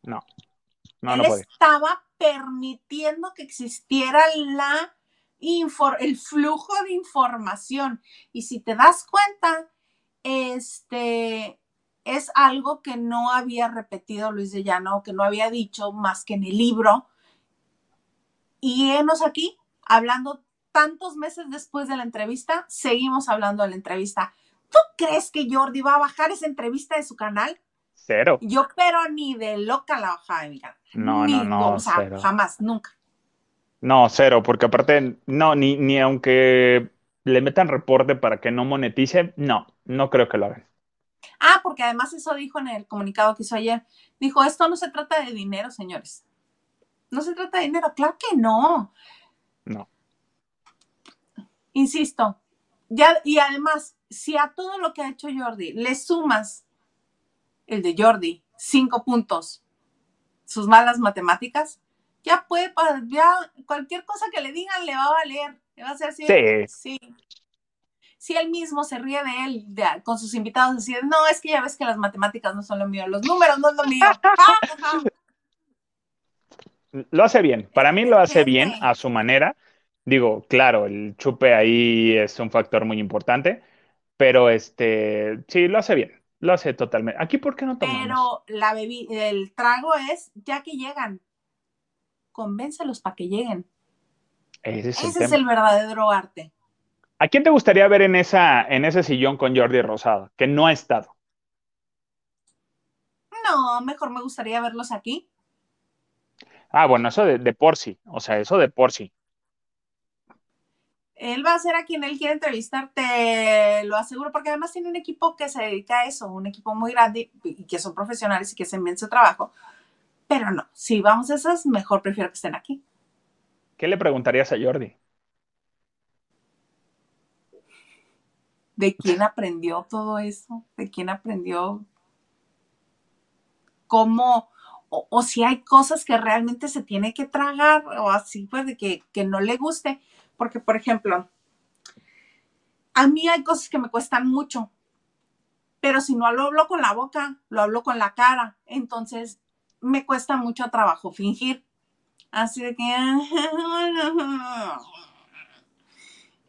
No. no Él estaba permitiendo que existiera la el flujo de información. Y si te das cuenta, este es algo que no había repetido Luis de Llano, que no había dicho más que en el libro. Y hemos aquí, hablando tantos meses después de la entrevista, seguimos hablando de la entrevista. ¿Tú crees que Jordi va a bajar esa entrevista de su canal? Cero. Yo, pero ni de loca la bajaba de mi canal. No, Ni- no, no, O sea, cero. jamás, nunca. No, cero, porque aparte, no, ni, ni aunque le metan reporte para que no monetice, no, no creo que lo hagan. Ah, porque además eso dijo en el comunicado que hizo ayer. Dijo, esto no se trata de dinero, señores. No se trata de dinero. Claro que no. No. Insisto. Ya, y además, si a todo lo que ha hecho Jordi le sumas el de Jordi, cinco puntos, sus malas matemáticas, ya puede, ya cualquier cosa que le digan le va a valer. Le va a ser así. sí. Si él mismo se ríe de él de- con sus invitados, así de, no, es que ya ves que las matemáticas no son lo mío, los números no es lo mío. *laughs* Lo hace bien, para mí lo hace bien a su manera. Digo, claro, el chupe ahí es un factor muy importante, pero este, sí, lo hace bien, lo hace totalmente. Aquí, ¿por qué no tomamos? Pero la bebi- el trago es ya que llegan. Convéncelos para que lleguen. Ese es el Ese es tema. el verdadero arte. ¿A quién te gustaría ver en esa, en ese sillón con Jordi Rosado, que no ha estado? No, mejor me gustaría verlos aquí. Ah, bueno, eso de, de por sí, o sea, eso de por sí. Él va a ser a quien él quiere entrevistar, te lo aseguro, porque además tiene un equipo que se dedica a eso, un equipo muy grande y que son profesionales y que hacen bien su trabajo. Pero no, si vamos a esas, mejor prefiero que estén aquí. ¿Qué le preguntarías a Jordi? ¿De quién aprendió todo eso? ¿De quién aprendió cómo? O, o si hay cosas que realmente se tiene que tragar o así, pues de que, que no le guste. Porque, por ejemplo, a mí hay cosas que me cuestan mucho, pero si no lo hablo con la boca, lo hablo con la cara. Entonces, me cuesta mucho trabajo fingir. Así de que...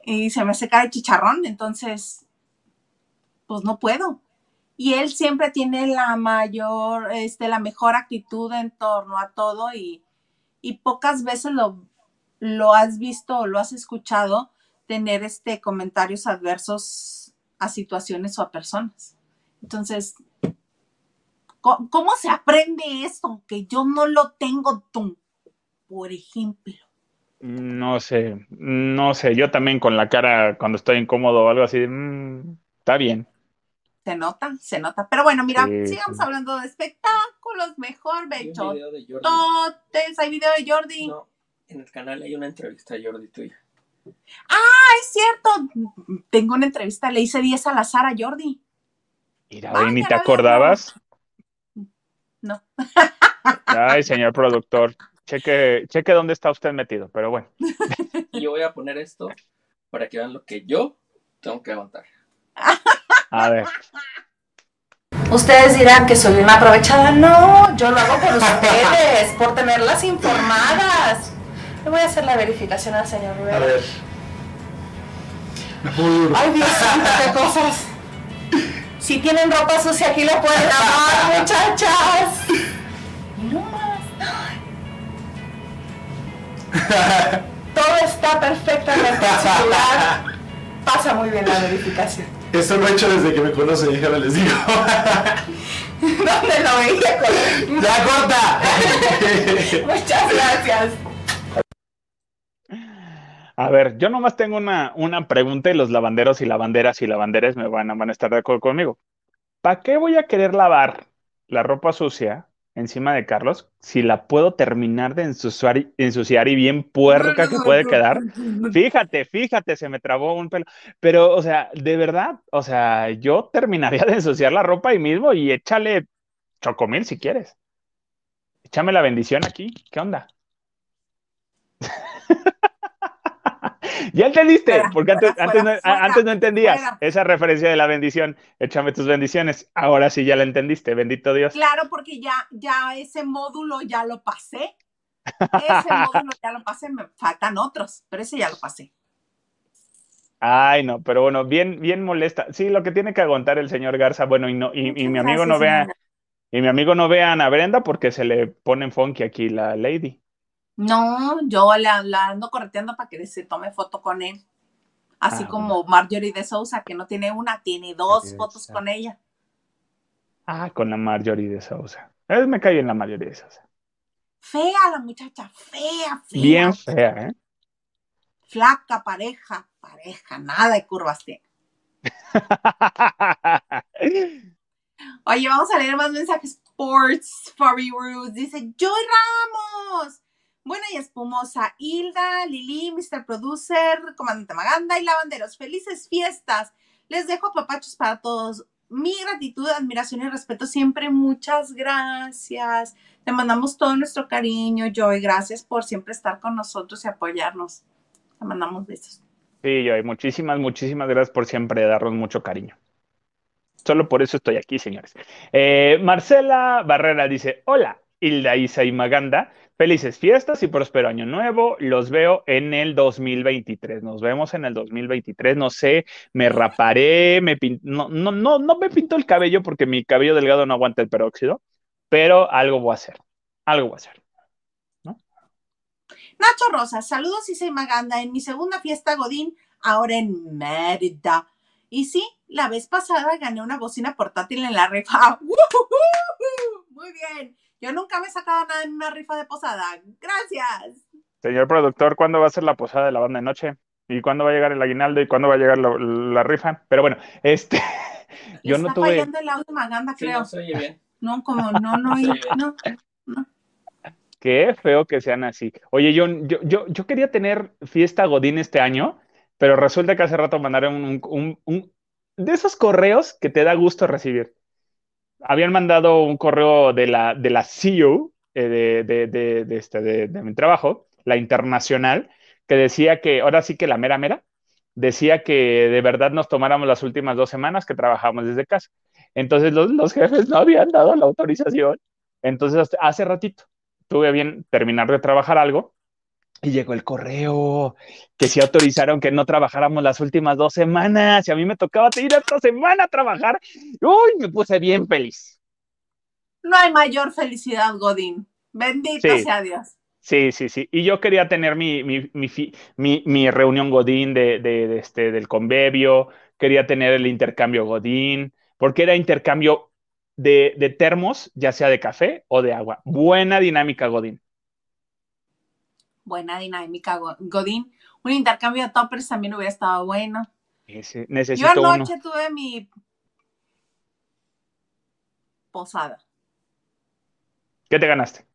Y se me seca el chicharrón, entonces, pues no puedo. Y él siempre tiene la mayor, este, la mejor actitud en torno a todo y, y pocas veces lo, lo has visto o lo has escuchado tener este comentarios adversos a situaciones o a personas. Entonces, ¿cómo, cómo se aprende eso? Que yo no lo tengo tú, por ejemplo. No sé, no sé, yo también con la cara cuando estoy incómodo o algo así, mm, está bien. Se nota, se nota. Pero bueno, mira, Sí, sigamos sí. hablando de espectáculos, mejor Jordi. Hay video de Jordi. No, en el canal hay una entrevista a Jordi tuya. Es cierto. Tengo una entrevista, le hice 10 al azar a Jordi. Mira, Vaya, ni te acordabas. No. Ay, señor productor, cheque, cheque dónde está usted metido, pero bueno. Yo voy a poner esto para que vean lo que yo tengo que aguantar. A ver, Ustedes dirán que soy una aprovechada. No, yo lo hago por *laughs* ustedes, por tenerlas informadas. Le voy a hacer la verificación al señor A Rivera. ver. Ay, Dios santo, qué cosas. Si tienen ropa sucia aquí la pueden lavar, *laughs* muchachas. Y no más. *laughs* Todo está perfectamente circular. Pasa muy bien la verificación. Esto lo he hecho desde que me conocen, déjame les digo. *laughs* ¿Dónde lo veía con ¡Ya corta! Muchas gracias. A ver, yo nomás tengo una, una pregunta y los lavanderos y lavanderas y lavanderes me van a, van a estar de acuerdo conmigo. ¿Para qué voy a querer lavar la ropa sucia encima de Carlos si la puedo terminar de ensuciar, y- ensuciar y bien puerca que puede quedar? Fíjate, fíjate, se me trabó un pelo. Pero, o sea, de verdad, o sea, yo terminaría de ensuciar la ropa ahí mismo y échale chocomil si quieres. Échame la bendición aquí. ¿Qué onda? *laughs* ¿Ya entendiste? Fuera, Porque antes, fuera, antes, no, fuera, antes no entendías esa referencia de la bendición. Échame tus bendiciones. Ahora sí ya la entendiste. Bendito Dios. Claro, porque ya, ya ese módulo ya lo pasé. Ese *laughs* módulo ya lo pasé, me faltan otros, pero ese ya lo pasé. Ay, no, pero bueno, bien, bien molesta. Sí, lo que tiene que aguantar el señor Garza, bueno, y no, y, y mi amigo gracias, no vea, señora. y mi amigo no vea a Ana Brenda porque se le pone funky aquí la lady. No, yo la, la ando correteando para que se tome foto con él. Así Ah, como Marjorie de Sousa, que no tiene una, tiene dos Marjorie fotos Sousa. con ella. Ah, con la Marjorie de Sousa. Eh, me cae bien la Marjorie de Sousa. Fea la muchacha, fea, fea. Bien fea, ¿eh? Flaca, pareja, pareja, nada de curvas *laughs* tiene. Oye, vamos a leer más mensajes. Sports, Furry Roots, dice Joy Ramos. Buena y espumosa. Hilda, Lili, Mr. Producer, Comandante Maganda y Lavanderos. Felices fiestas. Les dejo papachos para todos. Mi gratitud, admiración y respeto siempre. Muchas gracias. Te mandamos todo nuestro cariño, Joy. Gracias por siempre estar con nosotros y apoyarnos. Te mandamos besos. Sí, Joy, muchísimas, muchísimas gracias por siempre darnos mucho cariño. Solo por eso estoy aquí, señores. Eh, Marcela Barrera dice: Hola, Hilda, Isa y Maganda. Felices fiestas y próspero año nuevo. Los veo en el 2023. Nos vemos en el 2023. No sé, me raparé, me no, no, no, no me pinto el cabello porque mi cabello delgado no aguanta el peróxido, pero algo voy a hacer. Algo voy a hacer. Nacho Rosas, saludos y Maganda en mi segunda fiesta Godín, ahora en Mérida. Y sí, la vez pasada gané una bocina portátil en la. ¡Wujujú! *laughs* Muy bien. Yo nunca me he sacado nada en una rifa de posada. Gracias. Señor productor, ¿cuándo va a ser la posada de la banda de noche? ¿Y cuándo va a llegar el aguinaldo? ¿Y cuándo va a llegar la, la rifa? Pero bueno, este, *laughs* yo no tuve, fallando el audio Maganda, Sí, creo. no se oye bien. No, como no, no, *laughs* Sí. no. qué feo que sean así. Oye, yo, yo, yo, yo quería tener fiesta Godín este año, pero resulta que hace rato mandaron un, un- un- de esos correos que te da gusto recibir. Habían mandado un correo de la, de la CEO eh, de, de, de, este, de, mi trabajo, la internacional, que decía que, ahora sí que la mera mera, decía que de verdad nos tomáramos las últimas dos semanas que trabajamos desde casa. Entonces los, los jefes no habían dado la autorización. Entonces hace ratito tuve bien terminar de trabajar algo y llegó el correo que sí autorizaron que no trabajáramos las últimas dos semanas y a mí me tocaba ir esta semana a trabajar. Uy, me puse bien feliz. No hay mayor felicidad, Godín. Bendito Sí. sea Dios. Sí, sí, sí. Y yo quería tener mi, mi, mi, mi- mi reunión Godín de, de- de este, del convivio, quería tener el intercambio Godín, porque era intercambio de, de termos, ya sea de café o de agua. Buena dinámica Godín. Buena dinámica, Go- Godín. Un intercambio de toppers también hubiera estado bueno. Ese- Yo necesito uno. anoche tuve mi posada. ¿Qué te ganaste?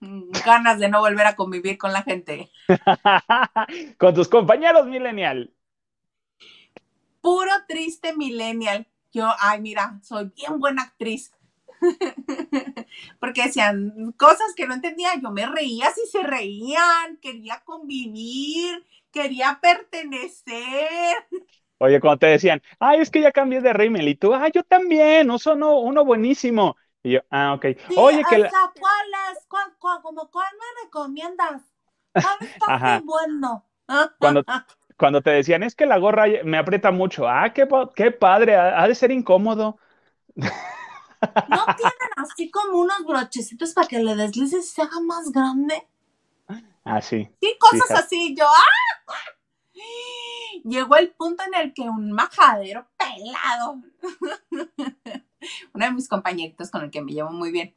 Mm, Ganas de no volver a convivir con la gente. *laughs* Con tus compañeros millennial. Puro triste millennial. Yo, ay, mira, soy bien buena actriz. *laughs* Porque decían cosas que no entendía. Yo me reía si se reían. Quería convivir. Quería pertenecer. Oye, cuando te decían, ay, es que ya cambié de rímel, y tú, ah, yo también, uso uno, uno buenísimo. Y yo, ah, ok. Sí, Oye, que la- ¿cuál es? ¿Cuál, cuál, como, ¿Cuál me recomiendas? ¿Cuál está Ajá. muy bueno? Cuando- *laughs* cuando te decían, es que la gorra me aprieta mucho, ah, qué, qué padre, ha, ha de ser incómodo. *laughs* ¿No tienen así como unos brochecitos para que le deslices y se haga más grande? Ah, sí. Sí, cosas Fíjate. así. Yo, ¡ah! Llegó el punto en el que un majadero pelado, *laughs* uno de mis compañeritos con el que me llevo muy bien,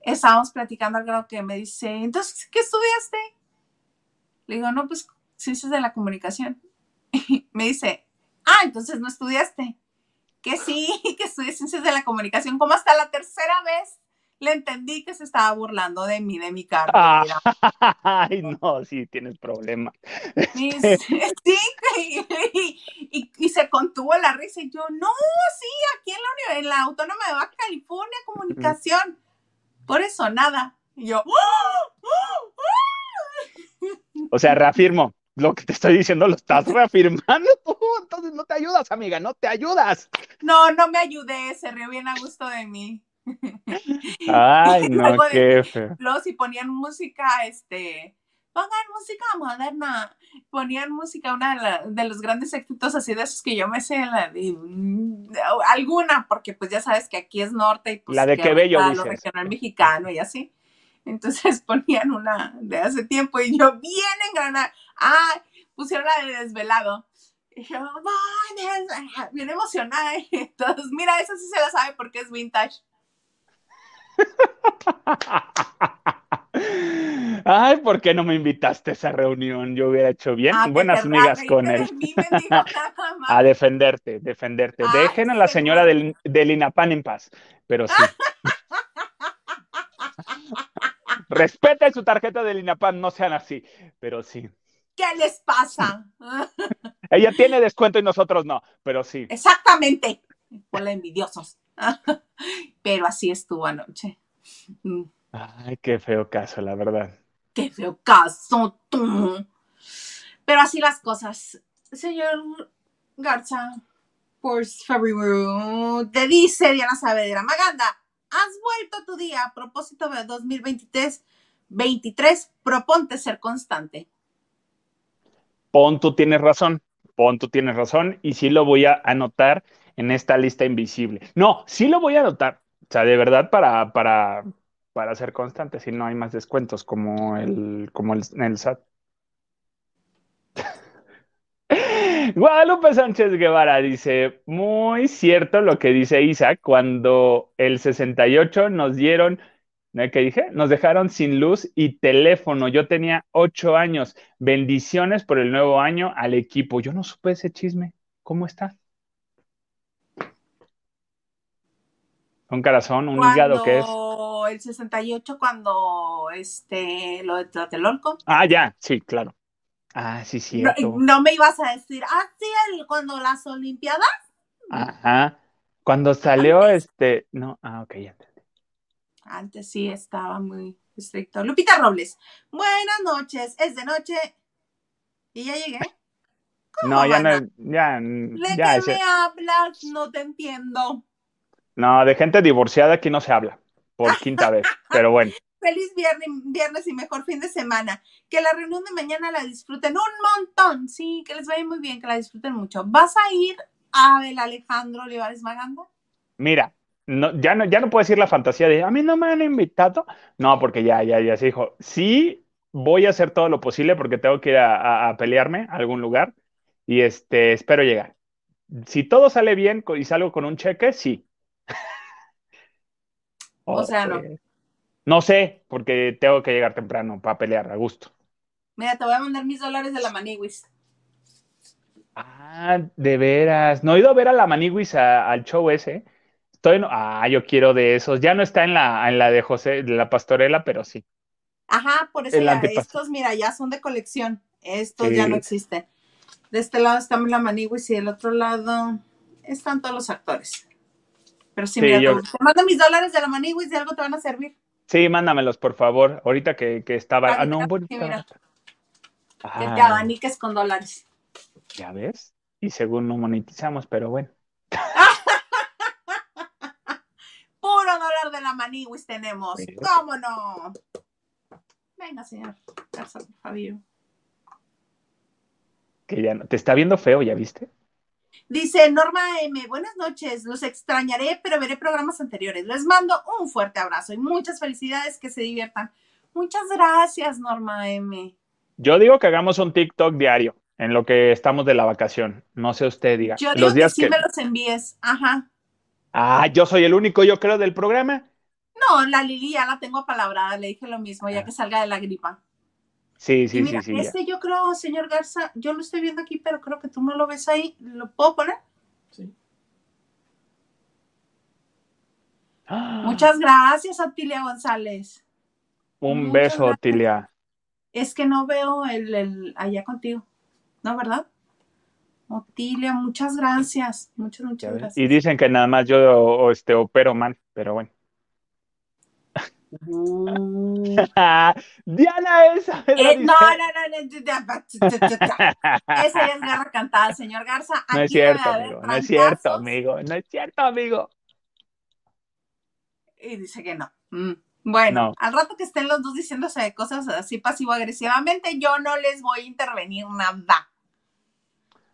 estábamos platicando algo que me dice, entonces, ¿qué estudiaste? Le digo, no, pues ciencias de la comunicación. *laughs* me dice, ah, entonces no estudiaste. Que sí, *laughs* que estudié ciencias de la comunicación. Como hasta la tercera vez le entendí que se estaba burlando de mí, de mi carrera. *laughs* Ay, no, sí, tienes problemas. Y, *laughs* sí, y, y- y se contuvo la risa y yo, no, sí, aquí en la, uni- en la Autónoma de Baja California, comunicación. Por eso, nada. Y yo, ¡ah! ¡ah! ¡ah! O sea, reafirmo, lo que te estoy diciendo lo estás *laughs* reafirmando tú, entonces no te ayudas, amiga, no te ayudas. no, no me ayudé, se rió bien a gusto de mí. *laughs* Ay, *laughs* no, qué feo. Luego si ponían música, este, pongan música moderna, ponían música, una de, la- de los grandes éxitos así de esos que yo me sé, la de, mm, alguna, porque pues ya sabes que aquí es norte y pues La de que Qué Bello, ahorita lo dices. regional mexicano y así. Entonces ponían una de hace tiempo y yo bien engranada. Ah, pusieron la de desvelado. Y yo, bien emocionada. *laughs* Entonces, mira, esa sí se la sabe porque es vintage. Ay, ¿por qué no me invitaste a esa reunión? Yo hubiera hecho bien. Ah, Buenas amigas con él. *laughs* a defenderte, defenderte. Dejen a la señora del, del INAPAN en paz, pero sí. *laughs* Respeten su tarjeta del INAPAN, no sean así, pero sí. ¿Qué les pasa? *laughs* Ella tiene descuento y nosotros no, pero sí. Exactamente. Hola, envidiosos. *laughs* Pero así estuvo anoche. Mm. Ay, qué feo caso, la verdad. Qué feo caso, tú. Pero así las cosas. Señor Garza, por favor, te dice Diana Saavedra, Maganda, has vuelto tu día a propósito de 2023, 23, proponte ser constante. Pon, tú tienes razón, pon, tú tienes razón, y sí lo voy a anotar en esta lista invisible. No, sí lo voy a anotar, o sea, de verdad para, para, para ser constante, si no hay más descuentos como el, como el, el SAT. *laughs* Guadalupe Sánchez Guevara dice, muy cierto lo que dice Isaac, cuando el 68 nos dieron, ¿qué dije? Nos dejaron sin luz y teléfono. Yo tenía ocho años. Bendiciones por el nuevo año al equipo. Yo no supe ese chisme. ¿Cómo está? Un corazón, un hígado, ¿qué es? El 68 cuando, este, lo de Tlatelolco. Ah, ya, sí, claro. Ah, sí, sí. No, me ibas a decir, ah, sí, cuando las Olimpiadas. Ajá. Cuando salió este, no, ah, ok, ya entendí. Antes sí estaba muy estricto. Lupita Robles, buenas noches, es de noche y ya llegué. no, ya no, ya, ¿De qué me hablas? No te entiendo. No, de gente divorciada aquí no se habla, por *laughs* quinta vez, pero bueno. Feliz viernes, viernes y mejor fin de semana. Que la reunión de mañana la disfruten un montón. Sí, que les vaya muy bien, que la disfruten mucho. ¿Vas a ir a ver Alejandro Olivares Maganda? Mira, no, ya, no, ya no puedo decir la fantasía de a mí no me han invitado. No, porque ya, ya, ya se dijo. Sí, voy a hacer todo lo posible porque tengo que ir a, a pelearme a algún lugar y este, espero llegar. Si todo sale bien y salgo con un cheque, sí, o sea, no. No sé, porque tengo que llegar temprano para pelear a gusto. Mira, te voy a mandar mis dólares de la Maniwis. Ah, de veras. No he ido a ver a la Maniwis al show ese. Estoy, ah, yo quiero de esos. Ya no está en la, en la de José, de la pastorela, pero sí. Ajá, por eso ya, estos, mira, ya son de colección. Estos ya no existen. De este lado está la Maniwis y del otro lado están todos los actores. Pero sí, mira, te mando mis dólares de la Maniwis y algo te van a servir. Sí, mándamelos, por favor. Ahorita que, que estaba. Ah, no, bueno. Que te abaniques con dólares. Ya ves. Y según no monetizamos, pero bueno. Puro *laughs* dólar de la Maniwis tenemos. ¿Cómo no? Venga, señor. Gracias, Fabio. Que ya no. Te está viendo feo, ¿ya viste? Dice Norma M, buenas noches, los extrañaré, pero veré programas anteriores. Les mando un fuerte abrazo y muchas felicidades, que se diviertan. Muchas gracias, Norma M. Yo digo que hagamos un TikTok diario en lo que estamos de la vacación. No sé usted diga. Yo digo los días que sí me los envíes. Ajá. Ah, yo soy el único, yo creo, del programa. No, la Lili ya la tengo apalabrada, le dije lo mismo, ya ah. que salga de la gripa. Sí, sí, sí, sí. Este yo creo, señor Garza, yo lo estoy viendo aquí, pero creo que tú no lo ves ahí. ¿Lo puedo poner? Sí. Muchas gracias, Otilia González. Un beso, Otilia. Es que no veo el, el, allá contigo. ¿No, verdad? Otilia, muchas gracias. Muchas, muchas gracias. Y dicen que nada más yo este, opero mal, pero bueno. *laughs* Diana esa. Eh, no, no, no, Esa es garra cantada, señor Garza. no es cierto, amigo. No es cierto, amigo. No es cierto, amigo. Y dice que no. Mm, bueno, al rato que estén los dos diciéndose cosas así pasivo-agresivamente, yo no les voy a intervenir nada.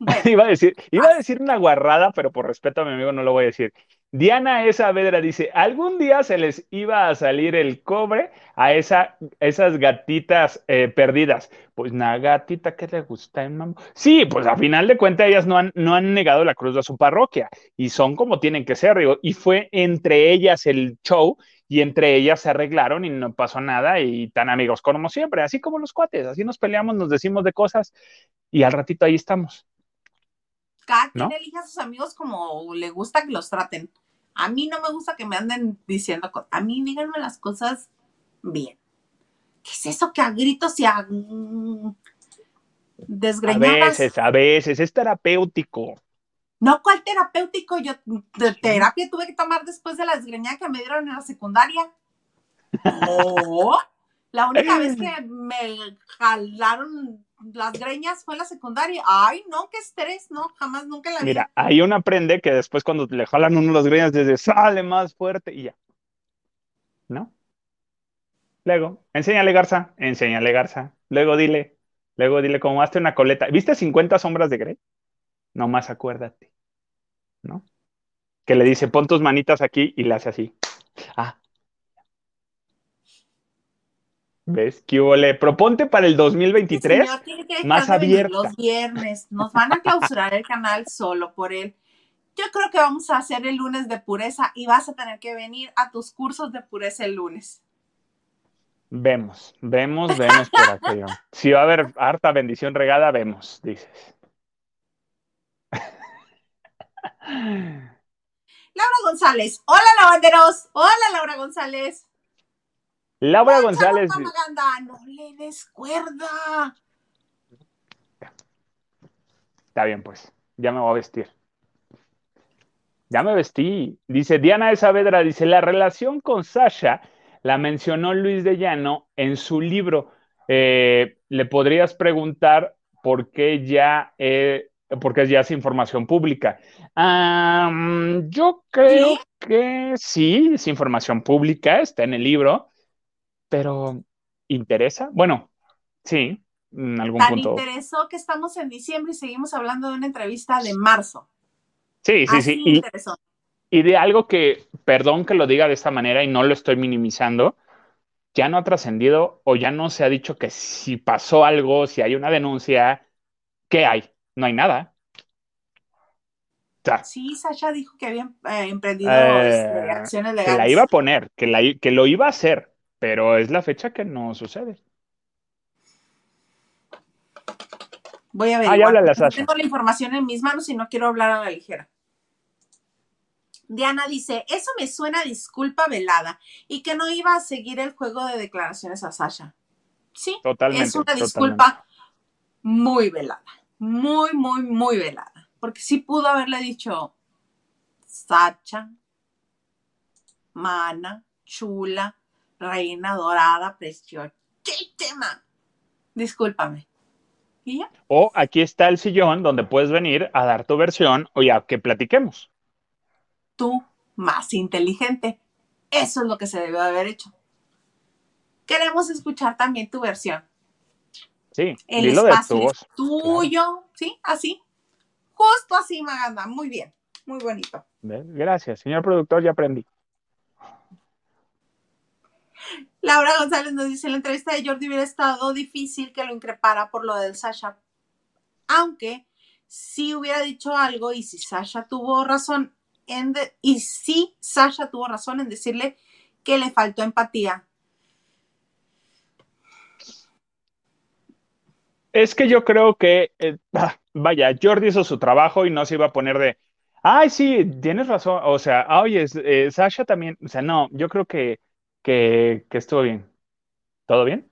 *laughs* iba, a decir, iba a decir una guarrada, pero por respeto a mi amigo no lo voy a decir. Diana Saavedra dice, algún día se les iba a salir el cobre a esa, esas gatitas eh, perdidas. Pues una gatita que le gusta mamá. Sí, pues a final de cuentas ellas no han, no han negado la cruz de su parroquia y son como tienen que ser, digo, y fue entre ellas el show y entre ellas se arreglaron y no pasó nada y tan amigos como siempre, así como los cuates, así nos peleamos, nos decimos de cosas y al ratito ahí estamos. Cada quien elige a sus amigos como le gusta que los traten. A mí no me gusta que me anden diciendo cosas. A mí díganme las cosas bien. ¿Qué es eso que a gritos y a desgreñadas? A veces, a veces, es terapéutico. No, ¿cuál terapéutico? Yo de terapia tuve que tomar después de la desgreñada que me dieron en la secundaria. *laughs* No, la única vez que me jalaron las greñas fue en la secundaria. Ay, no, qué estrés, no, jamás, nunca la vi. Mira, hay uno aprende que después cuando le jalan uno las greñas, desde sale más fuerte y ya. ¿No? Luego, enséñale Garza, enséñale Garza. Luego dile, luego dile cómo hazte una coleta. ¿Viste 50 sombras de Grey? Nomás acuérdate. ¿No? Que le dice, pon tus manitas aquí y le hace así. Ah, ¿Ves? ¿Qué le Proponte para el 2023 más abierto. Los viernes nos van a clausurar el canal solo por él. Yo creo que vamos a hacer el lunes de pureza y vas a tener que venir a tus cursos de pureza el lunes. Vemos, vemos, vemos por aquello. Si va a haber harta bendición regada, vemos, dices. Laura González. Hola, lavanderos. Hola, Laura González. Laura González. No le des cuerda. Está bien, pues. Ya me voy a vestir. Ya me vestí. Dice Diana de Saavedra, dice, la relación con Sasha la mencionó Luis de Llano en su libro. Eh, le podrías preguntar por qué ya, eh, porque ya es información pública. yo creo que sí, es información pública, está en el libro pero ¿interesa? Bueno, sí, en algún Tan punto. interesó que estamos en diciembre y seguimos hablando de una entrevista de marzo. Sí, sí, sí. Y, y de algo que, perdón que lo diga de esta manera y no lo estoy minimizando, ya no ha trascendido o ya no se ha dicho que si pasó algo, si hay una denuncia, ¿qué hay? No hay nada. sí, Sasha dijo que había eh, emprendido este, acciones legales. Que la iba a poner, que, la, que lo iba a hacer, pero es la fecha que no sucede. Voy a ver. Ah, no tengo la información en mis manos y no quiero hablar a la ligera. Diana dice, eso me suena a disculpa velada y que no iba a seguir el juego de declaraciones a Sasha. Sí, totalmente, es una disculpa muy velada, muy, muy, muy velada, porque sí pudo haberle dicho, Sacha, mana, chula, reina dorada, preciosísima. Discúlpame. ¿Y ya? O aquí está el sillón donde puedes venir a dar tu versión o ya que platiquemos. Tú, más inteligente. Eso es lo que se debió haber hecho. Queremos escuchar también tu versión. Sí, el espacio es tuyo, ¿sí? Así. Justo así, Maganda. Muy bien. Muy bonito. Gracias, señor productor, ya aprendí. Laura González nos dice, la entrevista de Jordi hubiera estado difícil que lo increpara por lo del Sasha, aunque si hubiera dicho algo y si Sasha tuvo razón en y si Sasha tuvo razón en decirle que le faltó empatía. Es que yo creo que, eh, ah, vaya, Jordi hizo su trabajo y no se iba a poner de, ay, sí, tienes razón, o sea, oye, eh, Sasha también, o sea, no, yo creo que que, estuvo bien. ¿Todo bien?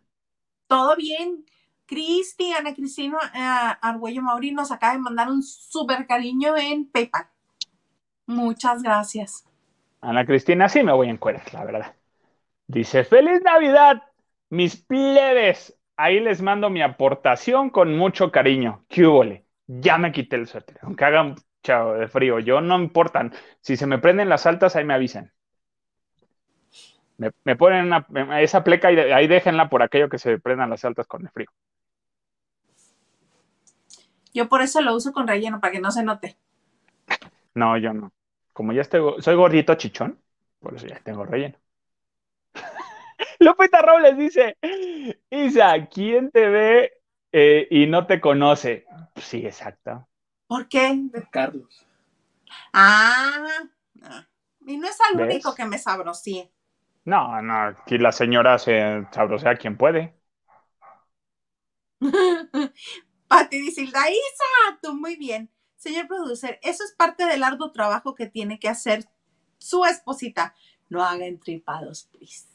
Todo bien. Cristi, Ana Cristina uh, Argüello Mauri nos acaba de mandar un súper cariño en PayPal. Muchas gracias. Ana Cristina, sí me voy en cuerdas, la verdad. Dice, feliz Navidad, mis plebes. Ahí les mando mi aportación con mucho cariño. ¿Qué Ya me quité el suéter, aunque haga un chavo de frío. Yo no importan. Si se me prenden las altas, ahí me avisan. Me, ponen esa pleca y ahí déjenla por aquello que se prendan las altas con el frío. Yo por eso lo uso con relleno, para que no se note. No, yo no. como ya estoy, soy gordito chichón, por eso ya tengo relleno. *laughs* Lupita Robles dice, Isa, ¿quién te ve eh, y no te conoce? Sí, exacto. ¿Por qué? Carlos. Ah, ah, y no es al único que me sabrosí. No, no, aquí la señora se sabrosea quien puede. Pati dice, Isa, tú muy bien. Señor producer, eso es parte del arduo trabajo que tiene que hacer su esposita. No haga entripados, please.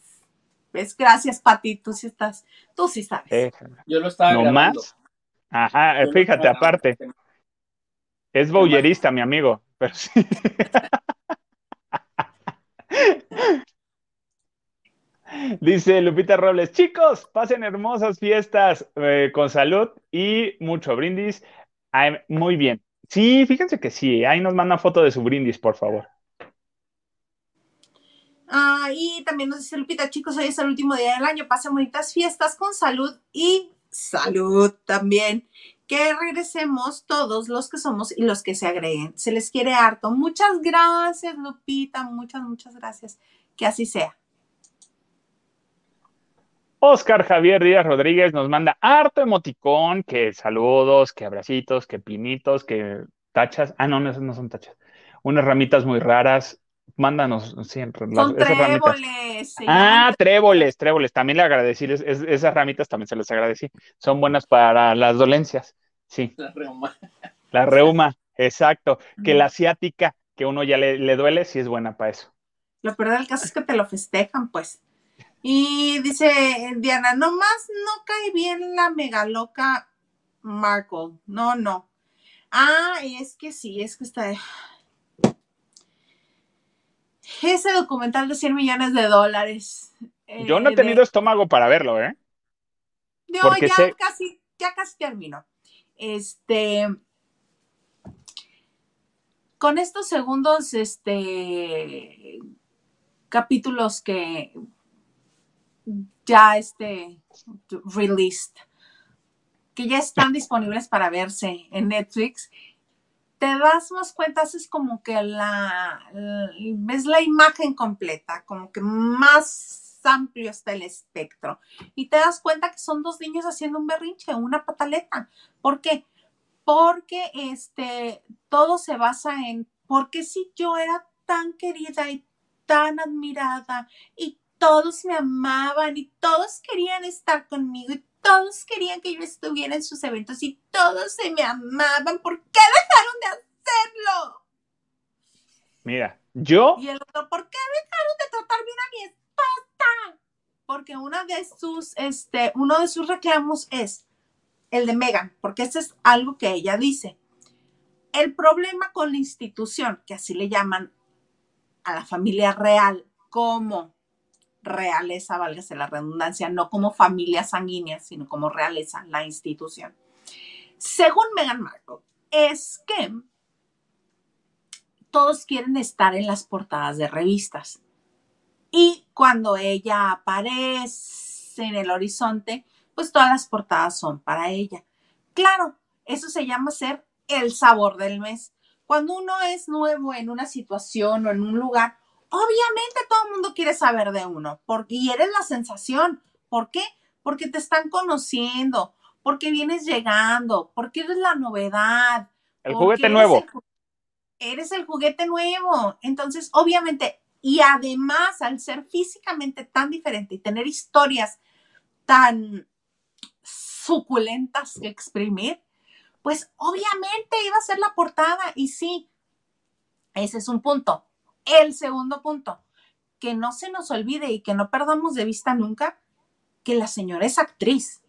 ¿Ves? Gracias, Pati, tú sí estás, tú sí sabes. Eh, Yo lo estaba ¿No grabando. más? Ajá, Yo fíjate, aparte, es bowlerista, mi amigo, pero sí. *laughs* Dice Lupita Robles, chicos, pasen hermosas fiestas eh, con salud y mucho brindis. Muy bien. Sí, fíjense que sí, ahí nos manda foto de su brindis, por favor. Ah, y también nos dice Lupita, chicos, hoy es el último día del año, pasen bonitas fiestas con salud y salud también. Que regresemos todos los que somos y los que se agreguen. Se les quiere harto. Muchas gracias, Lupita, muchas, muchas gracias. Que así sea. Oscar Javier Díaz Rodríguez nos manda harto emoticón, que saludos, que abracitos, que pinitos, que tachas. Ah, no, no, esas no son tachas. Unas ramitas muy raras. Mándanos siempre. las- Son esas ramitas. tréboles. Ah, tréboles, tréboles. También le agradecí. es- es- esas ramitas también se las agradecí. Son buenas para las dolencias. Sí, La reuma. la reuma, exacto. Que la asiática, que uno ya le, le duele, sí es buena para eso. Lo peor del caso es que te lo festejan, pues. Y dice Diana, nomás no cae bien la mega loca Markle. No, no. Ah, es que sí, es que está. Ese documental de 100 millones de dólares. Yo no he eh, tenido de- estómago para verlo, ¿eh? No, porque ya sé- casi, ya casi termino. Este. Con estos segundos, este. capítulos que ya este released, que ya están disponibles para verse en Netflix, te das más cuenta, es como que la, la- ves la imagen completa, como que más amplio está el espectro y te das cuenta que son dos niños haciendo un berrinche, una pataleta. ¿Por qué? Porque este, todo se basa en, porque si yo era tan querida y tan admirada y todos me amaban y todos querían estar conmigo y todos querían que yo estuviera en sus eventos y todos se me amaban, ¿por qué dejaron de hacerlo? Mira, yo, Y el otro, ¿por qué dejaron de tratar bien a mi esposa? Porque una de sus, este, uno de sus reclamos es el de Megan, porque ese es algo que ella dice. El problema con la institución, que así le llaman a la familia real, como realeza, válgase la redundancia, no como familia sanguínea, sino como realeza, la institución. Según Meghan Markle, es que todos quieren estar en las portadas de revistas. Y cuando ella aparece en el horizonte, pues todas las portadas son para ella. Claro, eso se llama ser el sabor del mes. Cuando uno es nuevo en una situación o en un lugar, obviamente todo el mundo quiere saber de uno, porque y eres la sensación. ¿Por qué? Porque te están conociendo, porque vienes llegando, porque eres la novedad. el juguete nuevo. el eres el juguete nuevo. Entonces, obviamente, y además al ser físicamente tan diferente y tener historias tan suculentas que exprimir, pues obviamente iba a ser la portada. Y sí, ese es un punto. El segundo punto, que no se nos olvide y que no perdamos de vista nunca que la señora es actriz.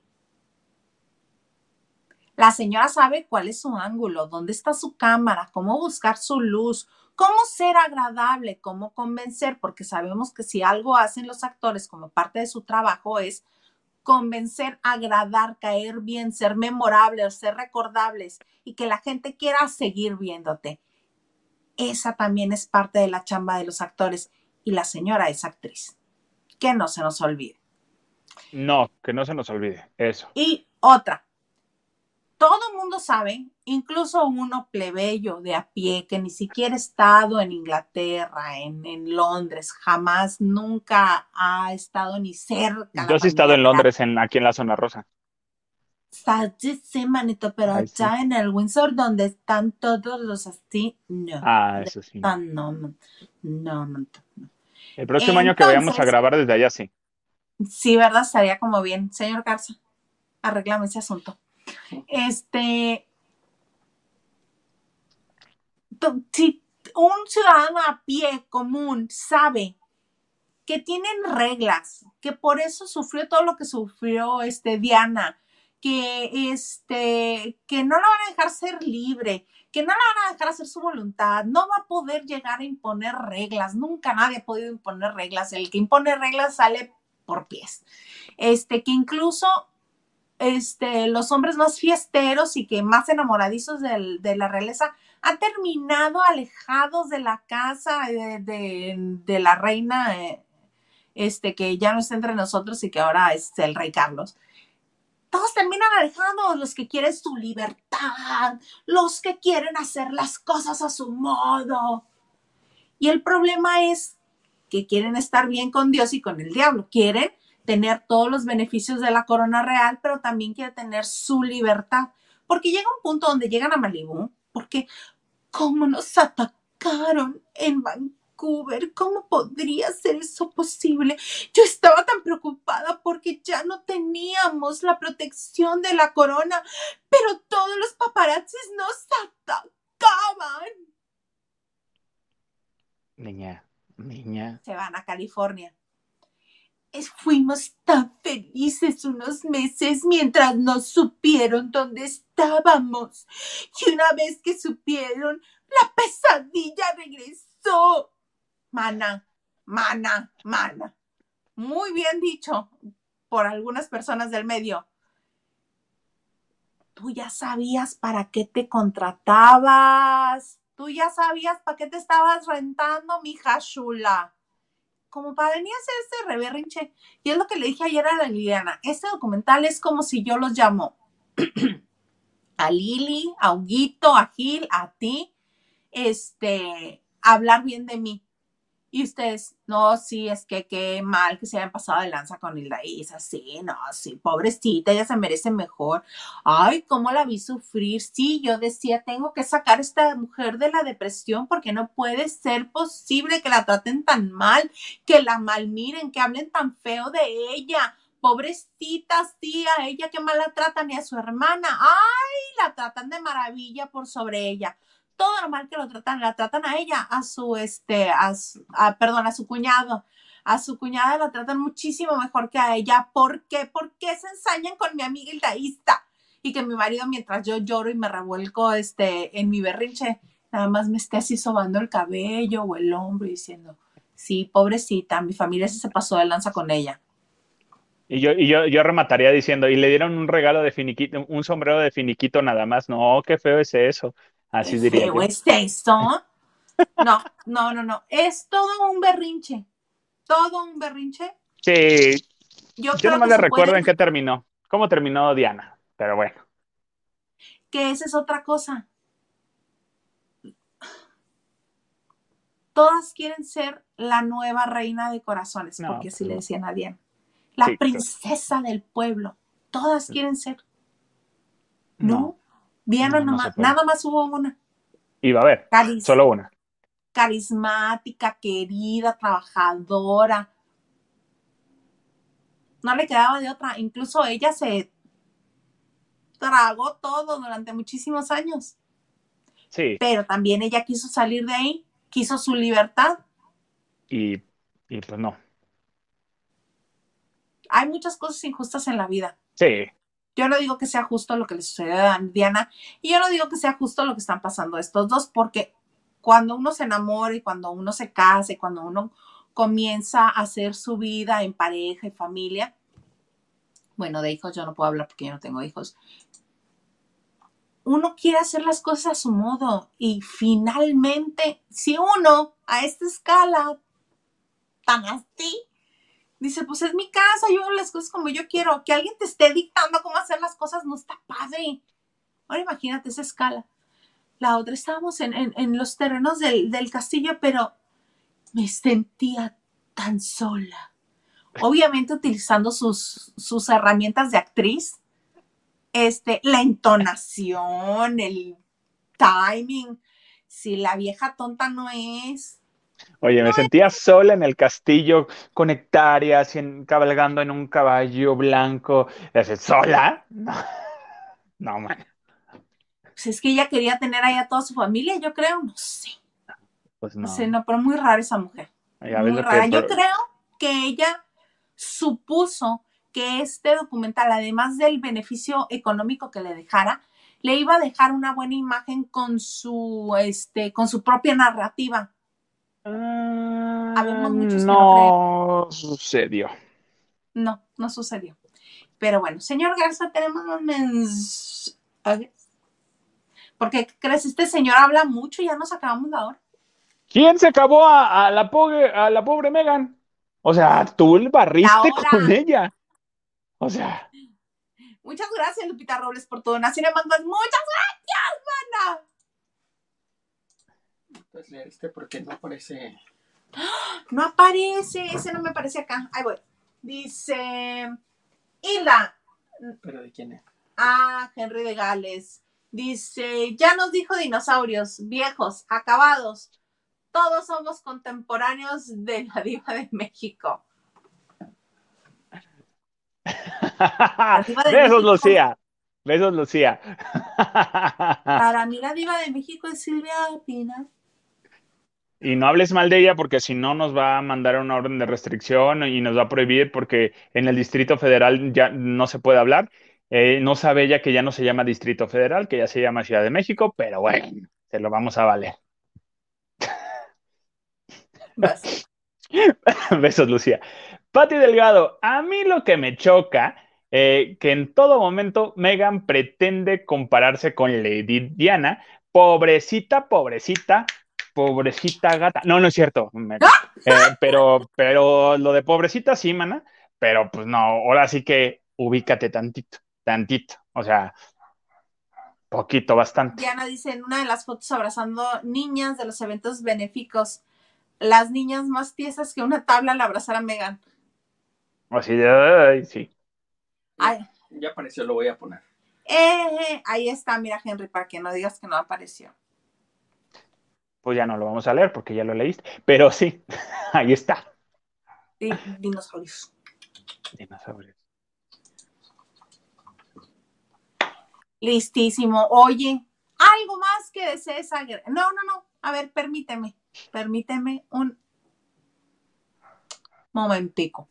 La señora sabe cuál es su ángulo, dónde está su cámara, cómo buscar su luz, cómo ser agradable, cómo convencer, porque sabemos que si algo hacen los actores como parte de su trabajo es convencer, agradar, caer bien, ser memorables, ser recordables y que la gente quiera seguir viéndote. Esa también es parte de la chamba de los actores y la señora es actriz. Que no se nos olvide. No, que no se nos olvide. Eso. Y otra, todo el mundo sabe, incluso uno plebeyo de a pie que ni siquiera ha estado en Inglaterra, en, en Londres, jamás, nunca ha estado ni cerca. Yo sí he estado en Londres, en, aquí en la zona rosa. Manito, pero Ay, allá sí. en el Windsor donde están todos los así, no. Ah, eso sí. Ah, no, no, no, no, no. El próximo año que vayamos a grabar desde allá, sí. Sí, ¿verdad? Estaría como bien. Señor Garza, arreglame ese asunto. Este. Si un ciudadano a pie común sabe que tienen reglas, que por eso sufrió todo lo que sufrió este Diana, que este, que no la van a dejar ser libre, que no la van a dejar hacer su voluntad, no va a poder llegar a imponer reglas, nunca nadie ha podido imponer reglas, el que impone reglas sale por pies. Este, que incluso este, los hombres más fiesteros y que más enamoradizos del- de la realeza han terminado alejados de la casa de, de- de la reina, eh, este, que ya no está entre nosotros y que ahora es el rey Carlos. Todos terminan alejados, los que quieren su libertad, los que quieren hacer las cosas a su modo. Y el problema es que quieren estar bien con Dios y con el diablo. Quieren tener todos los beneficios de la corona real, pero también quieren tener su libertad. Porque llega un punto donde llegan a Malibú, porque ¿cómo nos atacaron en Vancouver? ¿Cómo podría ser eso posible? Yo estaba tan preocupada porque ya no teníamos la protección de la corona, pero todos los paparazzis nos atacaban. Niña, niña. se van a California. Fuimos tan felices unos meses mientras no supieron dónde estábamos. Y una vez que supieron, la pesadilla regresó. Mana, mana, mana. Muy bien dicho por algunas personas del medio. Tú ya sabías para qué te contratabas. Tú ya sabías para qué te estabas rentando, mija chula como para venir a hacer este reberrinche. Y es lo que le dije ayer a la Liliana. Este documental es como si yo los llamo *clears throat* a Lili, a Huguito, a Gil, a ti, este, hablar bien de mí. Y ustedes, no, sí, es que qué mal que se hayan pasado de lanza con Hilda Isa, sí, no, sí, pobrecita, ella se merece mejor. Ay, cómo la vi sufrir. Sí, yo decía, tengo que sacar a esta mujer de la depresión porque no puede ser posible que la traten tan mal, que la malmiren, que hablen tan feo de ella. Pobrecita, sí, a ella que mal la tratan y a su hermana. Ay, la tratan de maravilla por sobre ella todo lo mal que lo tratan, la tratan a ella, a su, este, a, su- perdón, a su cuñado. A su cuñada la tratan muchísimo mejor que a ella. ¿Por qué? ¿Por qué se ensañan con mi amiga Hildaísta? Y que mi marido, mientras yo lloro y me revuelco este, en mi berrinche, nada más me esté así sobando el cabello o el hombro y diciendo, sí, pobrecita, mi familia se pasó de lanza con ella. Y yo, y yo, yo remataría diciendo, y le dieron un regalo de finiquito, un sombrero de finiquito nada más. No, qué feo es eso. Así ¿Qué diría feo yo. es eso? No, no, no, no. Es todo un berrinche. Todo un berrinche. Sí, Yo, yo le se recuerdo puede- en qué terminó. ¿Cómo terminó Diana? Pero bueno. que esa es otra cosa. Todas quieren ser la nueva reina de corazones, No, porque así le no. decían a Diana. La Sí, claro. princesa del pueblo. Todas quieren ser. No. Diana No, no nomás- nada más hubo una. Iba a ver, Caris- solo una. carismática, querida, trabajadora. No le quedaba de otra. Incluso ella se tragó todo durante muchísimos años. Sí, pero también ella quiso salir de ahí, quiso su libertad. y, y pues no. Hay muchas cosas injustas en la vida. Sí, Yo no digo que sea justo lo que le sucedió a Diana y yo no digo que sea justo lo que están pasando estos dos, porque cuando uno se enamora y cuando uno se casa y cuando uno comienza a hacer su vida en pareja y familia, bueno, de hijos yo no puedo hablar porque yo no tengo hijos, uno quiere hacer las cosas a su modo y finalmente, si uno a esta escala tan así, dice, pues es mi casa, yo hago las cosas como yo quiero, que alguien te esté dictando cómo hacer las cosas no está padre. Ahora imagínate esa escala. La otra estábamos en, en, los terrenos del, del castillo, pero me sentía tan sola. Obviamente utilizando sus, sus herramientas de actriz, este, la entonación, el timing. Si la vieja tonta no es. Oye, me sentía sola en el castillo, con hectáreas, cabalgando en un caballo blanco. ¿Sola? No, *laughs* no man. Pues es que ella quería tener ahí a toda su familia, yo creo, no sé. Pues no. No sé, no, pero muy rara esa mujer. muy rara. Yo creo que ella supuso que este documental, además del beneficio económico que le dejara, le iba a dejar una buena imagen con su, este, con su propia narrativa. No, sucedió. No, no sucedió. Pero bueno, señor Garza, tenemos un mensaje. Porque crees, este señor habla mucho, y ya nos acabamos la hora. ¿Quién se acabó a, la pobre, a la pobre Megan? O sea, tú el barriste con ella. O sea. Muchas gracias, Lupita Robles, por tu donación. Muchas gracias, mana. Puedes leer este porque no aparece. *gasps* No aparece, ese no me aparece acá. Ahí voy. Dice Hilda. ¿Pero de quién es? Ah, Henry de Gales. Dice, ya nos dijo dinosaurios, viejos, acabados. Todos somos contemporáneos de la diva de México. Besos, Lucía. Besos, Lucía. *laughs* Para mí la diva de México es Silvia Pina. Y no hables mal de ella porque si no nos va a mandar una orden de restricción y nos va a prohibir porque en el Distrito Federal ya no se puede hablar. Eh, no sabe ella que ya no se llama Distrito Federal, que ya se llama Ciudad de México, pero bueno, se lo vamos a valer. *laughs* Besos, Lucía. Pati Delgado, a mí lo que me choca, eh, que en todo momento Megan pretende compararse con Lady Diana, pobrecita, pobrecita, pobrecita gata. No, no es cierto. Eh, pero, pero lo de pobrecita sí, mana. Pero pues no, ahora sí que ubícate tantito, tantito. O sea, poquito, bastante. Diana dice en una de las fotos abrazando niñas de los eventos benéficos, las niñas más tiesas que una tabla al abrazar a Megan. Así de, sí. Ya apareció, lo voy a poner. Eh, ahí está, mira Henry, para que no digas que no apareció pues ya no lo vamos a leer porque ya lo leíste. Pero sí, *laughs* ahí está. dinosaurios. Dinosaurios. Listísimo. Oye, algo más que desees No, no, no. A ver, permíteme. Permíteme un momentico.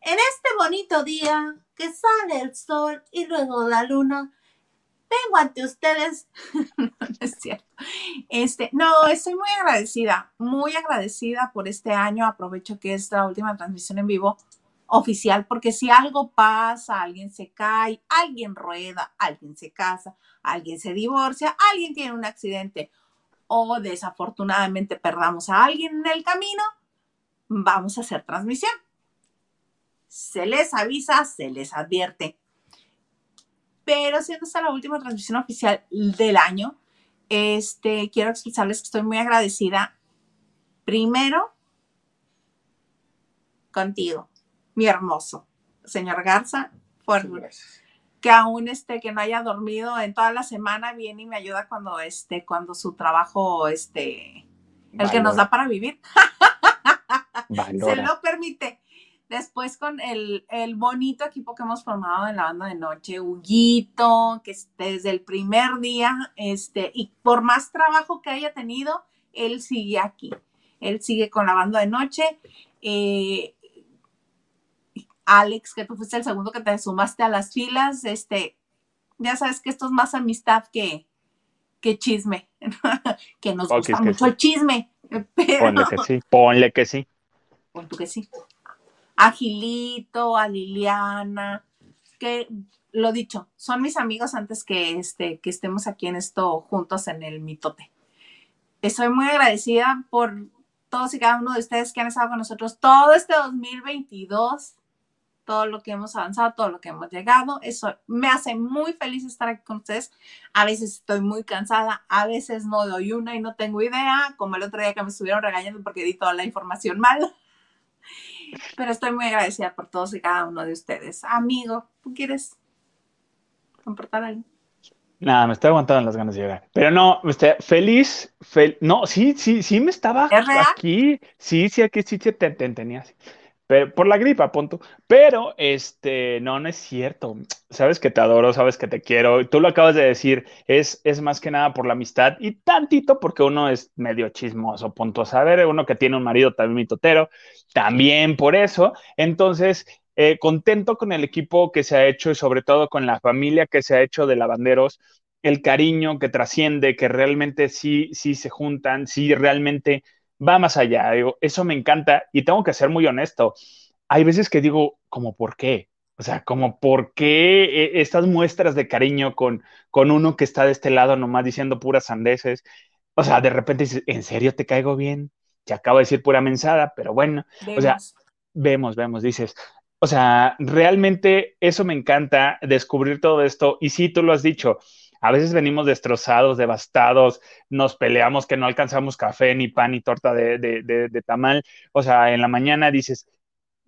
En este bonito día que sale el sol y luego la luna, vengo ante ustedes. *laughs* no, es cierto. Este, no, estoy muy agradecida, muy agradecida por este año. Aprovecho que es la última transmisión en vivo oficial, porque si algo pasa, alguien se cae, alguien rueda, alguien se casa, alguien se divorcia, alguien tiene un accidente o desafortunadamente perdamos a alguien en el camino, vamos a hacer transmisión. Se les avisa, se les advierte pero siendo esta la última transmisión oficial del año, este, quiero expresarles que estoy muy agradecida, primero, contigo, mi hermoso, señor Garza, por que aún este, que no haya dormido en toda la semana, viene y me ayuda cuando, este, cuando su trabajo, este, el que nos da para vivir, *laughs* se lo permite. Después con el, bonito equipo que hemos formado en la banda de noche, Huguito, que desde el primer día, este, y por más trabajo que haya tenido, él sigue aquí. Él sigue con la banda de noche. Eh, Alex, que tú fuiste el segundo que te sumaste a las filas, este, ya sabes que esto es más amistad que, que chisme, *laughs* que nos gusta mucho el chisme. *laughs* Ponle que sí, ponle que sí. Ponle que sí a Gilito, a Liliana, que lo dicho, son mis amigos antes que, este, que estemos aquí en esto juntos en el mitote. Estoy muy agradecida por todos y cada uno de ustedes que han estado con nosotros todo este 2022. todo lo que hemos avanzado, todo lo que hemos llegado. Eso me hace muy feliz estar aquí con ustedes. A veces estoy muy cansada, a veces no doy una y no tengo idea, como el otro día que me estuvieron regañando porque di toda la información mal. Pero estoy muy agradecida por todos y cada uno de ustedes. Amigo, ¿tú quieres comportar algo? Nada, me estoy aguantando las ganas de llegar. Pero no, este, feliz, no, sí, sí, sí me estaba aquí. Sí, sí, aquí sí te, te, tenía. Por la gripa, punto. Pero, este, no, no es cierto. Sabes que te adoro, sabes que te quiero. Tú lo acabas de decir, es, es más que nada por la amistad y tantito porque uno es medio chismoso, punto. A saber, uno que tiene un marido también mitotero, también por eso. Entonces, eh, contento con el equipo que se ha hecho y sobre todo con la familia que se ha hecho de lavanderos, el cariño que trasciende, que realmente sí, sí se juntan, sí realmente va más allá. eso me encanta y tengo que ser muy honesto. Hay veces que digo, como, ¿por qué? O sea, como, ¿por qué e, estas muestras de cariño con, con uno que está de este lado nomás diciendo puras sandeces? O sea, de repente dices, ¿en serio te caigo bien? Te acabo de decir pura mensada, pero bueno, o sea, vemos, vemos, dices, o sea, realmente eso me encanta, descubrir todo esto. Y sí, tú lo has dicho, a veces venimos destrozados, devastados, nos peleamos que no alcanzamos café, ni pan, ni torta de, de, tamal. O sea, en la mañana dices,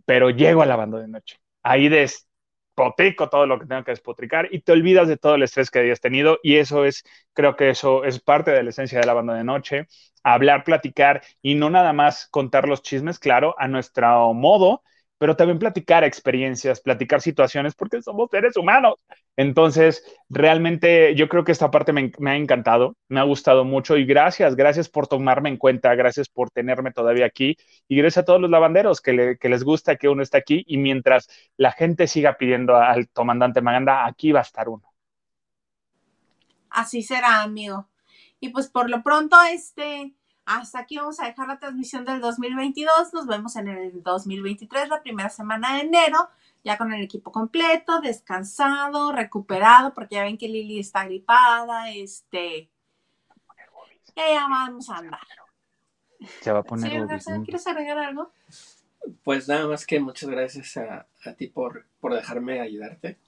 pero llego a la banda de noche. Ahí despotrico todo lo que tengo que despotricar y te olvidas de todo el estrés que hayas tenido. Y eso es, creo que eso es parte de la esencia de la banda de noche. Hablar, platicar y no nada más contar los chismes, claro, a nuestro modo, pero también platicar experiencias, platicar situaciones, porque somos seres humanos. Entonces, realmente yo creo que esta parte me, ha encantado, me ha gustado mucho y gracias, gracias por tomarme en cuenta, gracias por tenerme todavía aquí y gracias a todos los lavanderos que, les gusta que uno esté aquí y mientras la gente siga pidiendo al comandante Maganda, aquí va a estar uno. Así será, amigo. Y pues por lo pronto, este, hasta aquí vamos a dejar la transmisión del 2022. Nos vemos en el 2023, la primera semana de enero, ya con el equipo completo, descansado, recuperado, porque ya ven que Lili está gripada, este. Ya, vamos a andar. Se va a poner. ¿Quieres agregar algo? Pues nada más que muchas gracias a, a ti por, por dejarme ayudarte,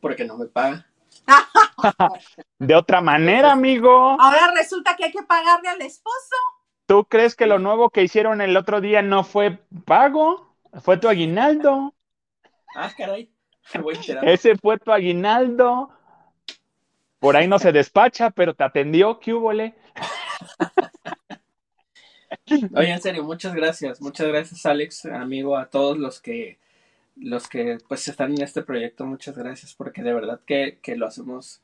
porque no me paga. *laughs* de otra manera, amigo. Ahora resulta que hay que pagarle al esposo. ¿Tú crees que lo nuevo que hicieron el otro día no fue pago? ¿Fue tu aguinaldo? *laughs* Ah, caray. Ese fue tu aguinaldo. Por ahí no se despacha, pero te atendió, ¿qué hubo, *laughs* Oye, en serio, muchas gracias. Muchas gracias, Alex, amigo, a todos los que los que pues están en este proyecto, muchas gracias porque de verdad que, lo hacemos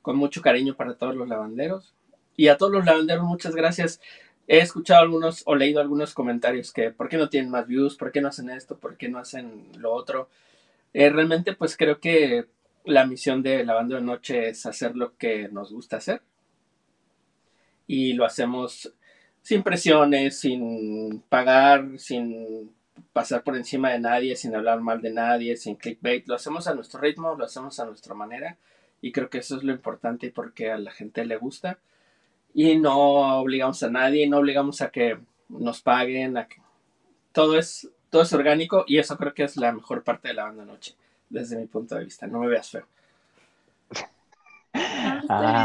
con mucho cariño para todos los lavanderos. Y a todos los lavanderos, muchas gracias. He escuchado algunos o leído algunos comentarios que por qué no tienen más views, por qué no hacen esto, por qué no hacen lo otro. Eh, realmente pues creo que la misión de Lavando de Noche es hacer lo que nos gusta hacer. Y lo hacemos sin presiones, sin pagar, sin pasar por encima de nadie, sin hablar mal de nadie, sin clickbait. Lo hacemos a nuestro ritmo, lo hacemos a nuestra manera y creo que eso es lo importante porque a la gente le gusta. Y no obligamos a nadie, no obligamos a que nos paguen, a que... todo es todo es orgánico y eso creo que es la mejor parte de la banda noche, desde mi punto de vista. No me veas feo.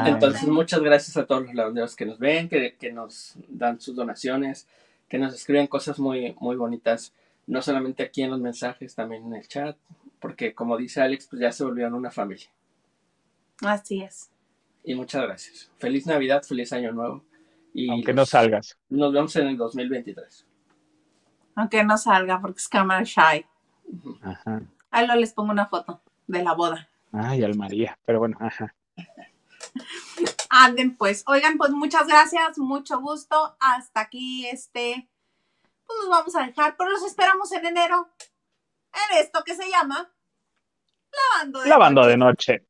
Entonces, muchas gracias a todos los lavanderos que nos ven, que, que nos dan sus donaciones que nos escriben cosas muy, muy bonitas, no solamente aquí en los mensajes, también en el chat, porque como dice Alex, pues ya se volvieron una familia. Así es. Y muchas gracias. Feliz Navidad, feliz Año Nuevo. Y Aunque no salgas. Nos vemos en el 2023. Aunque no salga, porque es cámara shy. Ajá. Ahí lo les pongo una foto de la boda. Ay, al María, pero bueno, ajá. Anden pues. Oigan, pues muchas gracias, mucho gusto. Hasta aquí este, pues nos vamos a dejar, pero los esperamos en enero en esto que se llama Lavando de Lavando de noche.